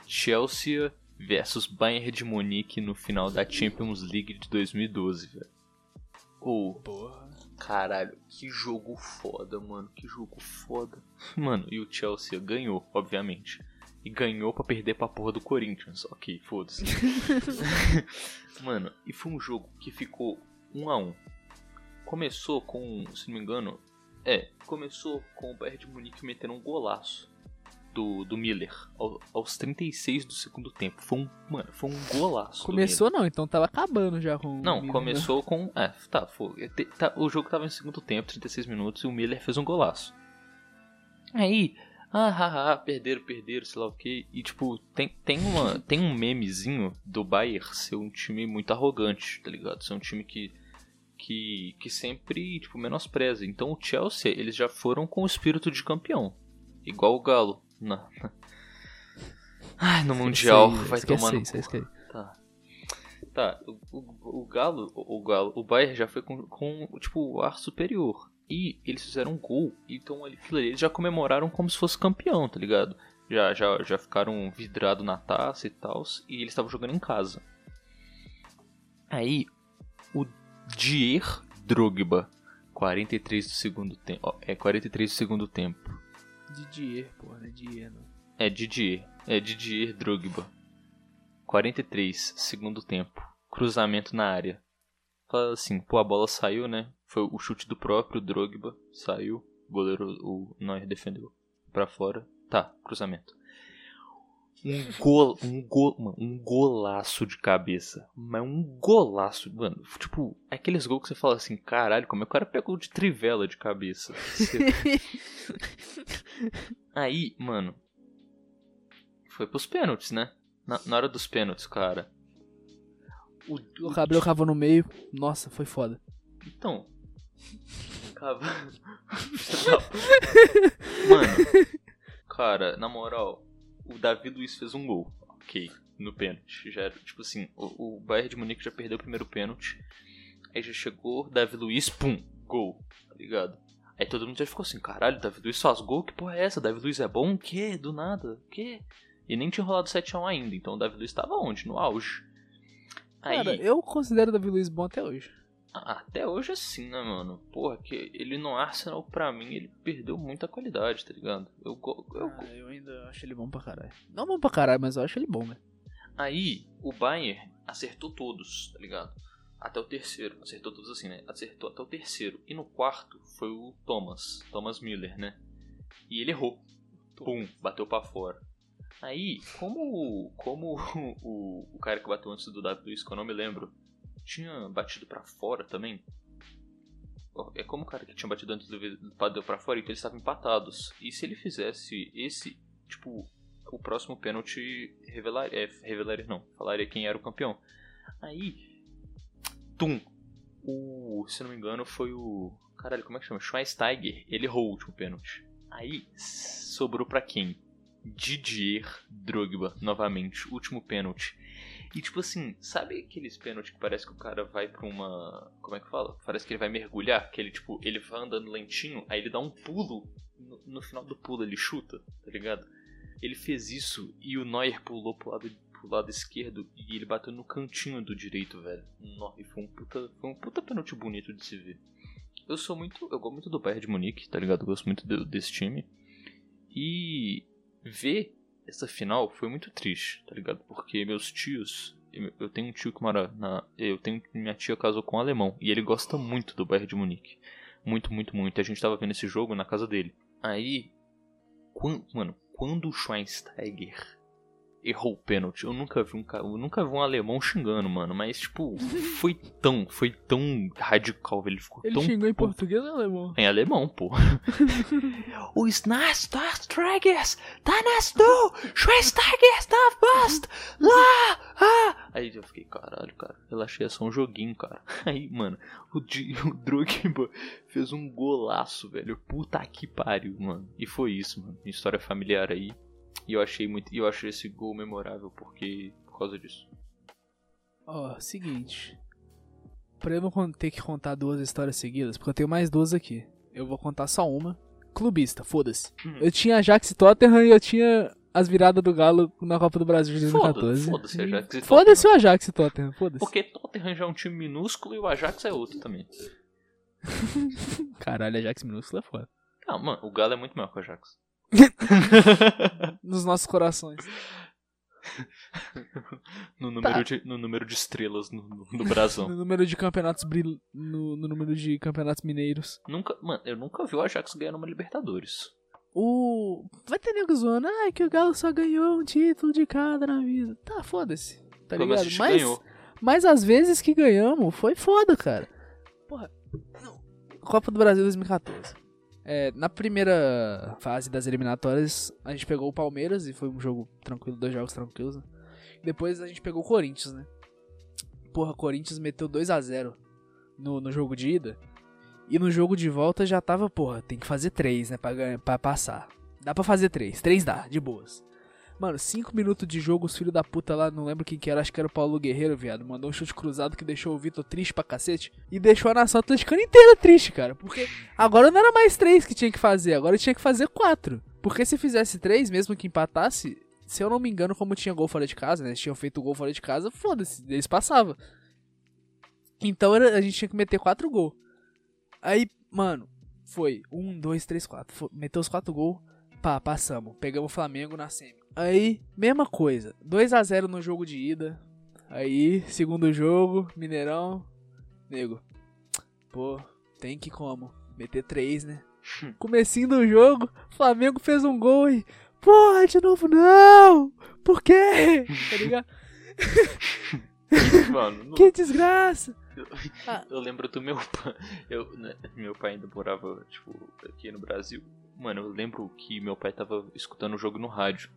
Chelsea versus Bayern de Munique no final da Champions League de 2012, velho. Ou, Porra. caralho, que jogo foda, mano. Que jogo foda. Mano, e o Chelsea ganhou, obviamente. E ganhou pra perder pra porra do Corinthians. Ok, foda-se. Mano, e foi um jogo que ficou um a um. Começou com, se não me engano, é, começou com o Bayern de Munique metendo um golaço do, do Miller ao- aos 36 do segundo tempo. Foi um, mano, foi um golaço. Começou não, então tava acabando já com não, né? começou com. É, tá, foi. te- tá, o jogo tava em segundo tempo, 36 minutos, e o Miller fez um golaço. Aí, ah, ah, ah, perderam, perderam, sei lá o que. E tipo, tem, tem, uma, tem um memezinho do Bayern ser um time muito arrogante, tá ligado? Ser um time que. Que, que sempre, tipo, menospreza. Então o Chelsea, eles já foram com o espírito de campeão. Igual o Galo. Na... Ai, no Mundial. Aí, vai esquece esquece. Tá. Tá, o, o, o Galo, o, Galo, o Bayern já foi com, com tipo, o ar superior. E eles fizeram um gol, então eles já comemoraram como se fosse campeão, tá ligado? Já, já, já ficaram vidrados na taça e tal, e eles estavam jogando em casa. Aí, o Dier Drogba, 43 do segundo tempo. É 43 do segundo tempo. Didier, porra, é Didier, não. É Didier. É Didier Drogba. 43, segundo tempo. Cruzamento na área. Fala assim, pô, a bola saiu, né? Foi o chute do próprio Drogba. Saiu. O goleiro, o Neuer defendeu pra fora. Tá, cruzamento. Um gol, um gol, mano, um golaço de cabeça. Mas um golaço, mano. Tipo, é aqueles gols que você fala assim, caralho, como é que o cara pegou de trivela de cabeça? Você- Aí, mano, foi pros pênaltis, né? Na, na hora dos pênaltis, cara. O, O Gabriel cavou no meio, nossa, foi foda. Então. Cava... Mano, cara, na moral, o Davi Luiz fez um gol. Ok, no pênalti. Já era, tipo assim, o, o Bayern de Munique já perdeu o primeiro pênalti. Aí já chegou, Davi Luiz, pum, gol, tá ligado? Aí todo mundo já ficou assim, caralho, Davi Luiz faz gol? Que porra é essa? Davi Luiz é bom? O quê? Do nada? O quê? E nem tinha rolado 7x1 ainda, então o Davi Luiz tava onde? No auge. Aí, Cara, eu considero o Davi Luiz bom até hoje. Ah, até hoje é assim, né, mano? Porra, que ele no Arsenal, pra mim, ele perdeu muita qualidade, tá ligado? Eu, eu, Ah, eu ainda acho ele bom pra caralho. Não bom pra caralho, mas eu acho ele bom, velho. Aí, o Bayern acertou todos, tá ligado? Até o terceiro. Acertou todos assim, né? Acertou até o terceiro. E no quarto foi o Thomas. Thomas Miller, né? E ele errou. Pum, bateu pra fora. Aí, como, como o, o cara que bateu antes do Luiz, que eu não me lembro, tinha batido pra fora também. É como o cara que tinha batido antes do bateu pra fora, então eles estavam empatados. E se ele fizesse esse, tipo, o próximo pênalti revelaria, é, revelaria não, falaria quem era o campeão. Aí, tum, o, se não me engano foi o, caralho, como é que chama? Schweinsteiger, ele errou o último pênalti. Aí, sobrou pra quem? Didier Drogba, novamente, último pênalti. E tipo assim, sabe aqueles pênaltis que parece que o cara vai pra uma. Como é que fala? Parece que ele vai mergulhar, que ele tipo, ele vai andando lentinho, aí ele dá um pulo, no, no final do pulo ele chuta, tá ligado? Ele fez isso e o Neuer pulou pro lado, pro lado esquerdo e ele bateu no cantinho do direito, velho. E foi um puta, foi um puta pênalti bonito de se ver. Eu sou muito, eu gosto muito do Bayern de Munique, tá ligado? Eu gosto muito desse time. E ver essa final foi muito triste, tá ligado? Porque meus tios, eu tenho um tio que mora na, eu tenho minha tia casou com um alemão e ele gosta muito do Bayern de Munique. Muito, muito, muito. A gente tava vendo esse jogo na casa dele. Aí, quan- mano, quando o Schweinsteiger errou o pênalti, eu nunca vi um eu nunca vi um alemão xingando, mano, mas tipo, foi tão, foi tão radical, velho, ele ficou Ele tão xingou em português ou alemão? Em alemão, pô. o Snastastreges, Danas du, Schweinsteiger, Bast, lá, ah. Aí eu fiquei, caralho, cara, relaxei, é só um joguinho, cara. Aí, mano, o, Di- o Drogba fez um golaço, velho. Puta que pariu, mano. E foi isso, mano. História familiar aí. E eu achei muito. Eu achei esse gol memorável porque. Por causa disso. Ó, seguinte. Pra eu não ter que contar duas histórias seguidas, porque eu tenho mais duas aqui. Eu vou contar só uma. Clubista, foda-se. Hum. Eu tinha Ajax e Tottenham e eu tinha as viradas do Galo na Copa do Brasil de Foda- 2014. foda-se Ajax e Foda-se o Ajax e Tottenham, foda-se. Porque Tottenham já é um time minúsculo e o Ajax é outro também. Caralho, Ajax minúsculo é foda. Ah, mano, o Galo é muito maior que o Ajax. Nos nossos corações. no, número Tá. de, no número de estrelas no, no, no No brasão. número de campeonatos bril... no, no número de campeonatos mineiros. nunca, mano, eu nunca vi o Ajax ganhar uma Libertadores. O. Vai ter nego zoando, ah, que o Galo só ganhou um título de cada na vida. Tá, foda-se. Tá ligado? Mas, ganhou. mas às vezes que ganhamos, foi foda, cara. Porra. Copa do Brasil 2014. É, na primeira fase das eliminatórias, a gente pegou o Palmeiras e foi um jogo tranquilo, dois jogos tranquilos. Né? Depois a gente pegou o Corinthians, né? Porra, o Corinthians meteu 2 a 0 no, no jogo de ida. E no jogo de volta já tava, porra, tem que fazer 3, né, pra, ganhar, pra passar. Dá pra fazer 3, 3 dá, de boas. Mano, 5 minutos de jogo, os filhos da puta lá, não lembro quem que era, acho que era o Paulo Guerreiro, viado. Mandou um chute cruzado que deixou o Vitor triste pra cacete. E deixou a nação atleticana inteira triste, cara. Porque agora não era mais 3 que tinha que fazer, agora tinha que fazer 4. Porque se fizesse 3, mesmo que empatasse, se eu não me engano, como tinha gol fora de casa, né? Eles tinham feito gol fora de casa, foda-se, eles passavam. Então era- a gente tinha que meter 4 gols. Aí, mano, foi 1, 2, 3, 4. Meteu os 4 gols, pá, passamos. Pegamos o Flamengo na semi. Aí, mesma coisa. 2 a 0 no jogo de ida. Aí, segundo jogo, Mineirão. Nego. Pô, tem que como? Meter 3, né? Comecinho do jogo, Flamengo fez um gol e. Porra, de novo não! Por quê? Tá ligado? Mano, não- Que desgraça! eu lembro do meu pai. Eu, né, meu pai ainda morava, tipo, aqui no Brasil. Mano, eu lembro que meu pai tava escutando o jogo no rádio.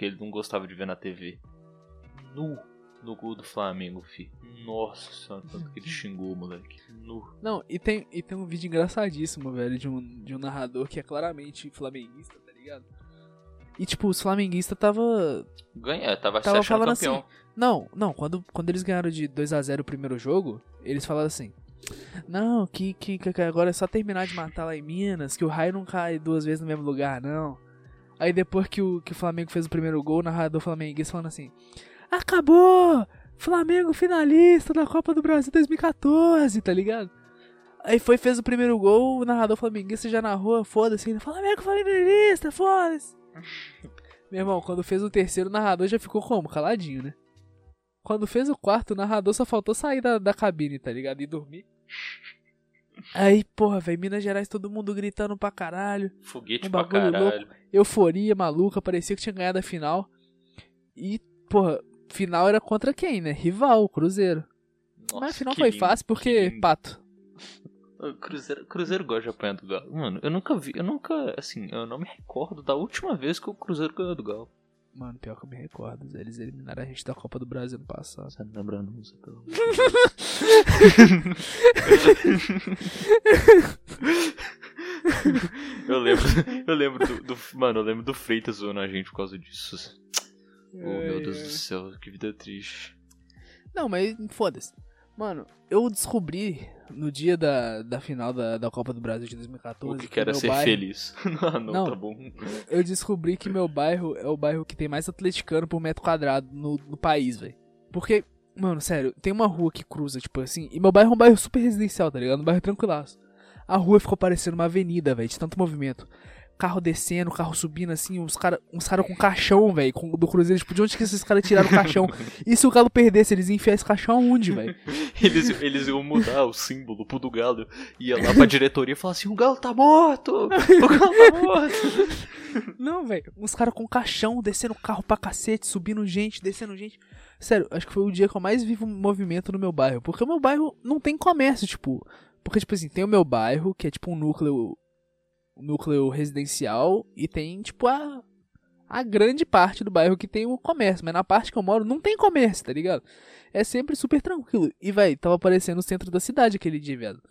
Porque ele não gostava de ver na TV. Nu no gol do Flamengo, fi. Nossa senhora, tanto que ele xingou, moleque. Nu. Não, e tem, e tem um vídeo engraçadíssimo, velho, de um, de um narrador que é claramente flamenguista, tá ligado? E, tipo, os flamenguistas tava. Ganha, tava, Tava falando campeão. assim. Não, não, quando, quando eles ganharam de 2 a 0 o primeiro jogo, eles falaram assim. Não, que, que, que agora é só terminar de matar lá em Minas, que o raio não cai duas vezes no mesmo lugar, não. Aí depois que o, que o Flamengo fez o primeiro gol, o narrador flamenguista falando assim: Acabou! Flamengo finalista da Copa do Brasil 2014, tá ligado? Aí foi, fez o primeiro gol, o narrador flamenguista já narrou, foda-se, Flamengo finalista, foda-se. Meu irmão, quando fez o terceiro, o narrador já ficou como? Caladinho, né? Quando fez o quarto, o narrador só faltou sair da, da cabine, tá ligado? E dormir. Aí, porra, velho, Minas Gerais, todo mundo gritando pra caralho. Foguete Um pra caralho. Euforia maluca, parecia que tinha ganhado a final. E, porra, final era contra quem, né? Rival, Cruzeiro. Nossa, Mas a final foi lindo, fácil que porque, pato. O Cruzeiro, Cruzeiro gosta de apanhar do Galo. Mano, eu nunca vi, eu nunca, assim, eu não me recordo da última vez que o Cruzeiro ganhou do Galo. Mano, pior que eu me recordo, eles eliminaram a gente da Copa do Brasil ano passado. Você não lembra não, Zé, pelo eu lembro, eu lembro do, do- mano, eu lembro do Freitas zoando a gente por causa disso. Oh, meu Deus do céu, que vida triste. Não, mas foda-se. Mano, eu descobri no dia da, da final da, da Copa do Brasil de 2014 O que, que era ser bairro- feliz? ah, não, Não. tá bom. Eu descobri que meu bairro é o bairro que tem mais atleticano por metro quadrado no, no país, velho. Porque, mano, sério, tem uma rua que cruza, tipo assim, e meu bairro é um bairro super residencial, tá ligado? Um bairro tranquilaço. A rua ficou parecendo uma avenida, velho, de tanto movimento. Carro descendo, carro subindo, assim, uns caras uns cara com caixão, velho, do Cruzeiro. Tipo, de onde que esses caras tiraram o caixão? E se o Galo perdesse, eles iam enfiar esse caixão aonde, velho? Eles, eles iam mudar o símbolo pro do Galo. Ia lá pra diretoria e falar assim: o Galo tá morto! O Galo tá morto! Não, velho. Uns caras com caixão, descendo carro pra cacete, subindo gente, descendo gente. Sério, acho que foi o dia que eu mais vi movimento no meu bairro. Porque o meu bairro não tem comércio, tipo. Porque, tipo assim, tem o meu bairro, que é tipo um núcleo. Núcleo residencial. E tem, tipo, a. A grande parte do bairro que tem o comércio. Mas na parte que eu moro não tem comércio, tá ligado? É sempre super tranquilo. E, véi, tava aparecendo no centro da cidade aquele dia, velho.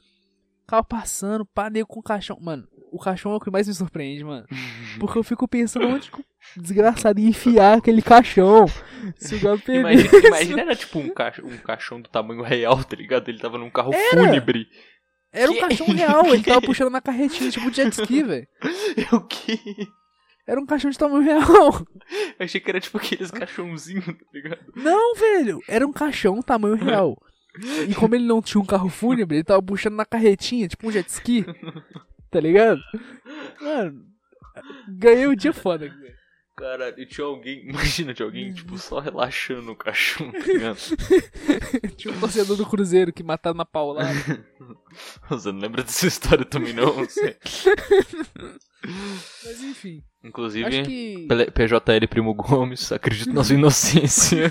Carro passando, pá, nego com caixão. Mano, o caixão é o que mais me surpreende, mano. Porque eu fico pensando onde que o desgraçado ia enfiar aquele caixão. Se o. Imagina, imagina era tipo um, caixa, um caixão do tamanho real, tá ligado? Ele tava num carro fúnebre. Era um caixão real, ele tava puxando na carretinha, tipo jet ski, velho. Eu que? Era um caixão de tamanho real. Eu achei que era tipo aqueles caixãozinhos, tá ligado? Não, velho, era um caixão tamanho real. E como ele não tinha um carro fúnebre, ele tava puxando na carretinha, tipo um jet ski. Tá ligado? Mano, ganhei o dia foda. velho. Caralho, e tinha alguém, imagina, tinha alguém, tipo, só relaxando no caixão, tá ligado? Tinha um torcedor do Cruzeiro que mataram na paulada. Você não lembra dessa história também, não? Mas enfim, Inclusive, que. PJL Primo Gomes, acredito na sua inocência.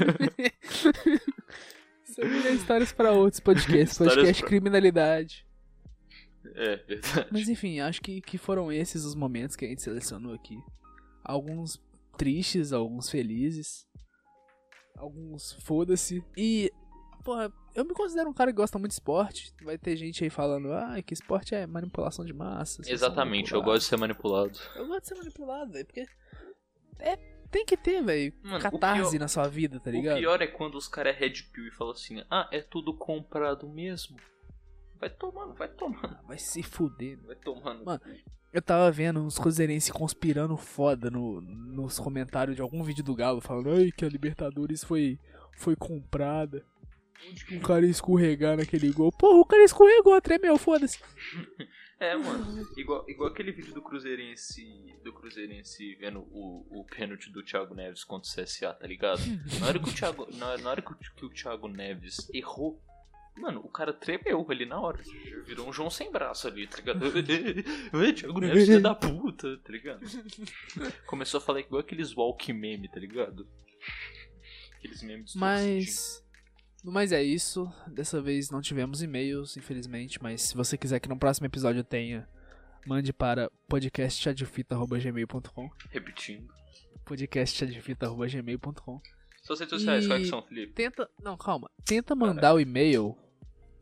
É histórias pra outros podcasts. Histórias Podcast pra- criminalidade. é, verdade. Mas enfim, acho que, que foram esses os momentos que a gente selecionou aqui. Alguns tristes, alguns felizes. Alguns foda-se. E, porra, eu me considero um cara que gosta muito de esporte. Vai ter gente aí falando, ah, que esporte é manipulação de massa. Exatamente, eu manipulados." gosto de ser manipulado. Eu gosto de ser manipulado, velho, porque. É, tem que ter, velho. O Catarse pior- na sua vida, tá O ligado? pior é quando os caras é red pill e falam assim, ah, é tudo comprado mesmo. Vai tomando, vai tomando, Vai se fuder. vai tomando. Mano, Eu tava vendo uns cruzeirenses conspirando foda no, nos comentários de algum vídeo do Galo, falando Ai, que a Libertadores foi, foi comprada. Um cara escorregar naquele gol? Porra, o cara escorregou, tremeu, foda-se. É, mano, igual, igual aquele vídeo do Cruzeirense, do Cruzeirense vendo o, o pênalti do Thiago Neves contra o CSA, tá ligado? Na hora que o Thiago, na, na hora que o, que o Thiago Neves errou, mano, o cara tremeu ali na hora, virou um João sem braço ali, tá ligado? Thiago Neves, filho da puta, tá ligado? Começou a falar igual aqueles walk meme, tá ligado? Aqueles memes Mas. Mas é isso. Dessa vez não tivemos e-mails, infelizmente. Mas se você quiser que no próximo episódio tenha, mande para podcastchadfita.gmail.com Repetindo. podcastchadfita.gmail.com Suas redes sociais, E- quais que são, Felipe? Tenta. Não, calma. Tenta mandar o e-mail.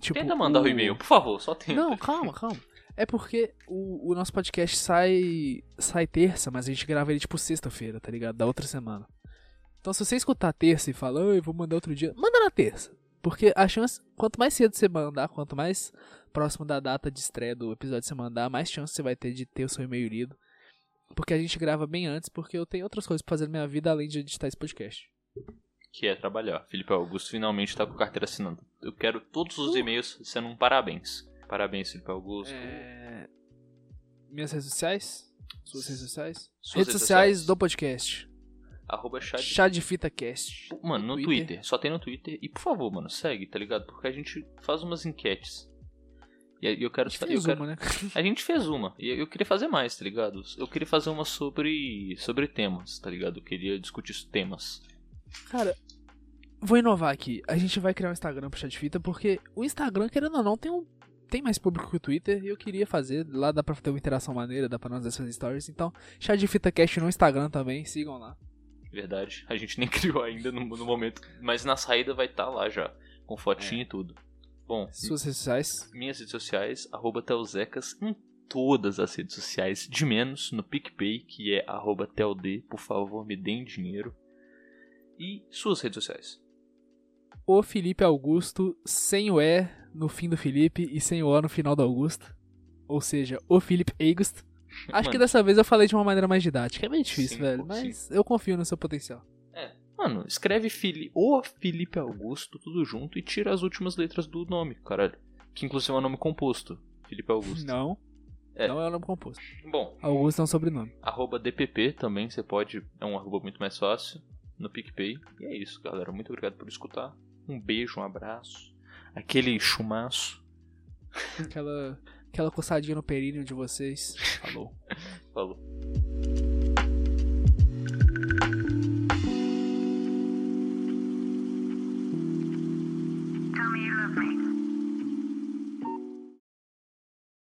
Tipo, Tenta mandar o e-mail, por favor, só tenta. Não, calma, calma. É porque o, o nosso podcast sai sai terça, mas a gente grava ele tipo sexta-feira, tá ligado? Da outra semana. Então se você escutar terça e falar, eu vou mandar outro dia, manda na terça. Porque a chance, quanto mais cedo você mandar, quanto mais próximo da data de estreia do episódio você mandar, mais chance você vai ter de ter o seu e-mail lido. Porque a gente grava bem antes, porque eu tenho outras coisas pra fazer na minha vida além de editar esse podcast. Que é trabalhar. Felipe Augusto finalmente tá com carteira assinando. Eu quero todos os Uh. e-mails sendo um parabéns. Parabéns, Felipe Augusto. É... Minhas redes sociais? Suas redes sociais? Suas redes redes sociais sociais. do podcast. Arroba chat. Chá de Fita Cast. Mano, no Twitter. Só tem no Twitter. E por favor, mano, segue, tá ligado? Porque a gente faz umas enquetes. E aí eu quero. A gente fez quero- uma, né? A gente fez uma. E eu queria fazer mais, tá ligado? Eu queria fazer uma sobre. sobre temas, tá ligado? Eu queria discutir temas. Cara, vou inovar aqui. A gente vai criar um Instagram pro Chá de Fita, porque o Instagram, querendo ou não, tem um. Tem mais público que o Twitter e eu queria fazer. Lá dá pra ter uma interação maneira, dá pra nós fazer stories. Então, Chá de Fita Cast no Instagram também, sigam lá. Verdade. A gente nem criou ainda no, no momento. Mas na saída vai estar lá já. Com fotinho É. e tudo. Bom, Suas redes sociais. minhas redes sociais, arroba Telzecas em todas as redes sociais, de menos no PicPay, que é arroba Teld, por favor, me deem dinheiro. E suas redes sociais. O Felipe Augusto, sem o E no fim do Felipe e sem o O no final do Augusto. Ou seja, o Felipe Augusto. Acho que Mano. dessa vez eu falei de uma maneira mais didática. É meio difícil, Sim, velho. pô, Mas eu confio no seu potencial. É. Mano, escreve Fili o Felipe Augusto, tudo junto, e tira as últimas letras do nome, caralho. Que inclusive é um nome composto. Felipe Augusto. Não. É. Não é o nome composto. Bom, Augusto é um sobrenome. arroba DPP também, você pode. É um arroba muito mais fácil. No PicPay. E é isso, galera. Muito obrigado por escutar. Um beijo, um abraço. Aquele chumaço. Aquela, aquela coçadinha no períneo de vocês. Falou. Falou.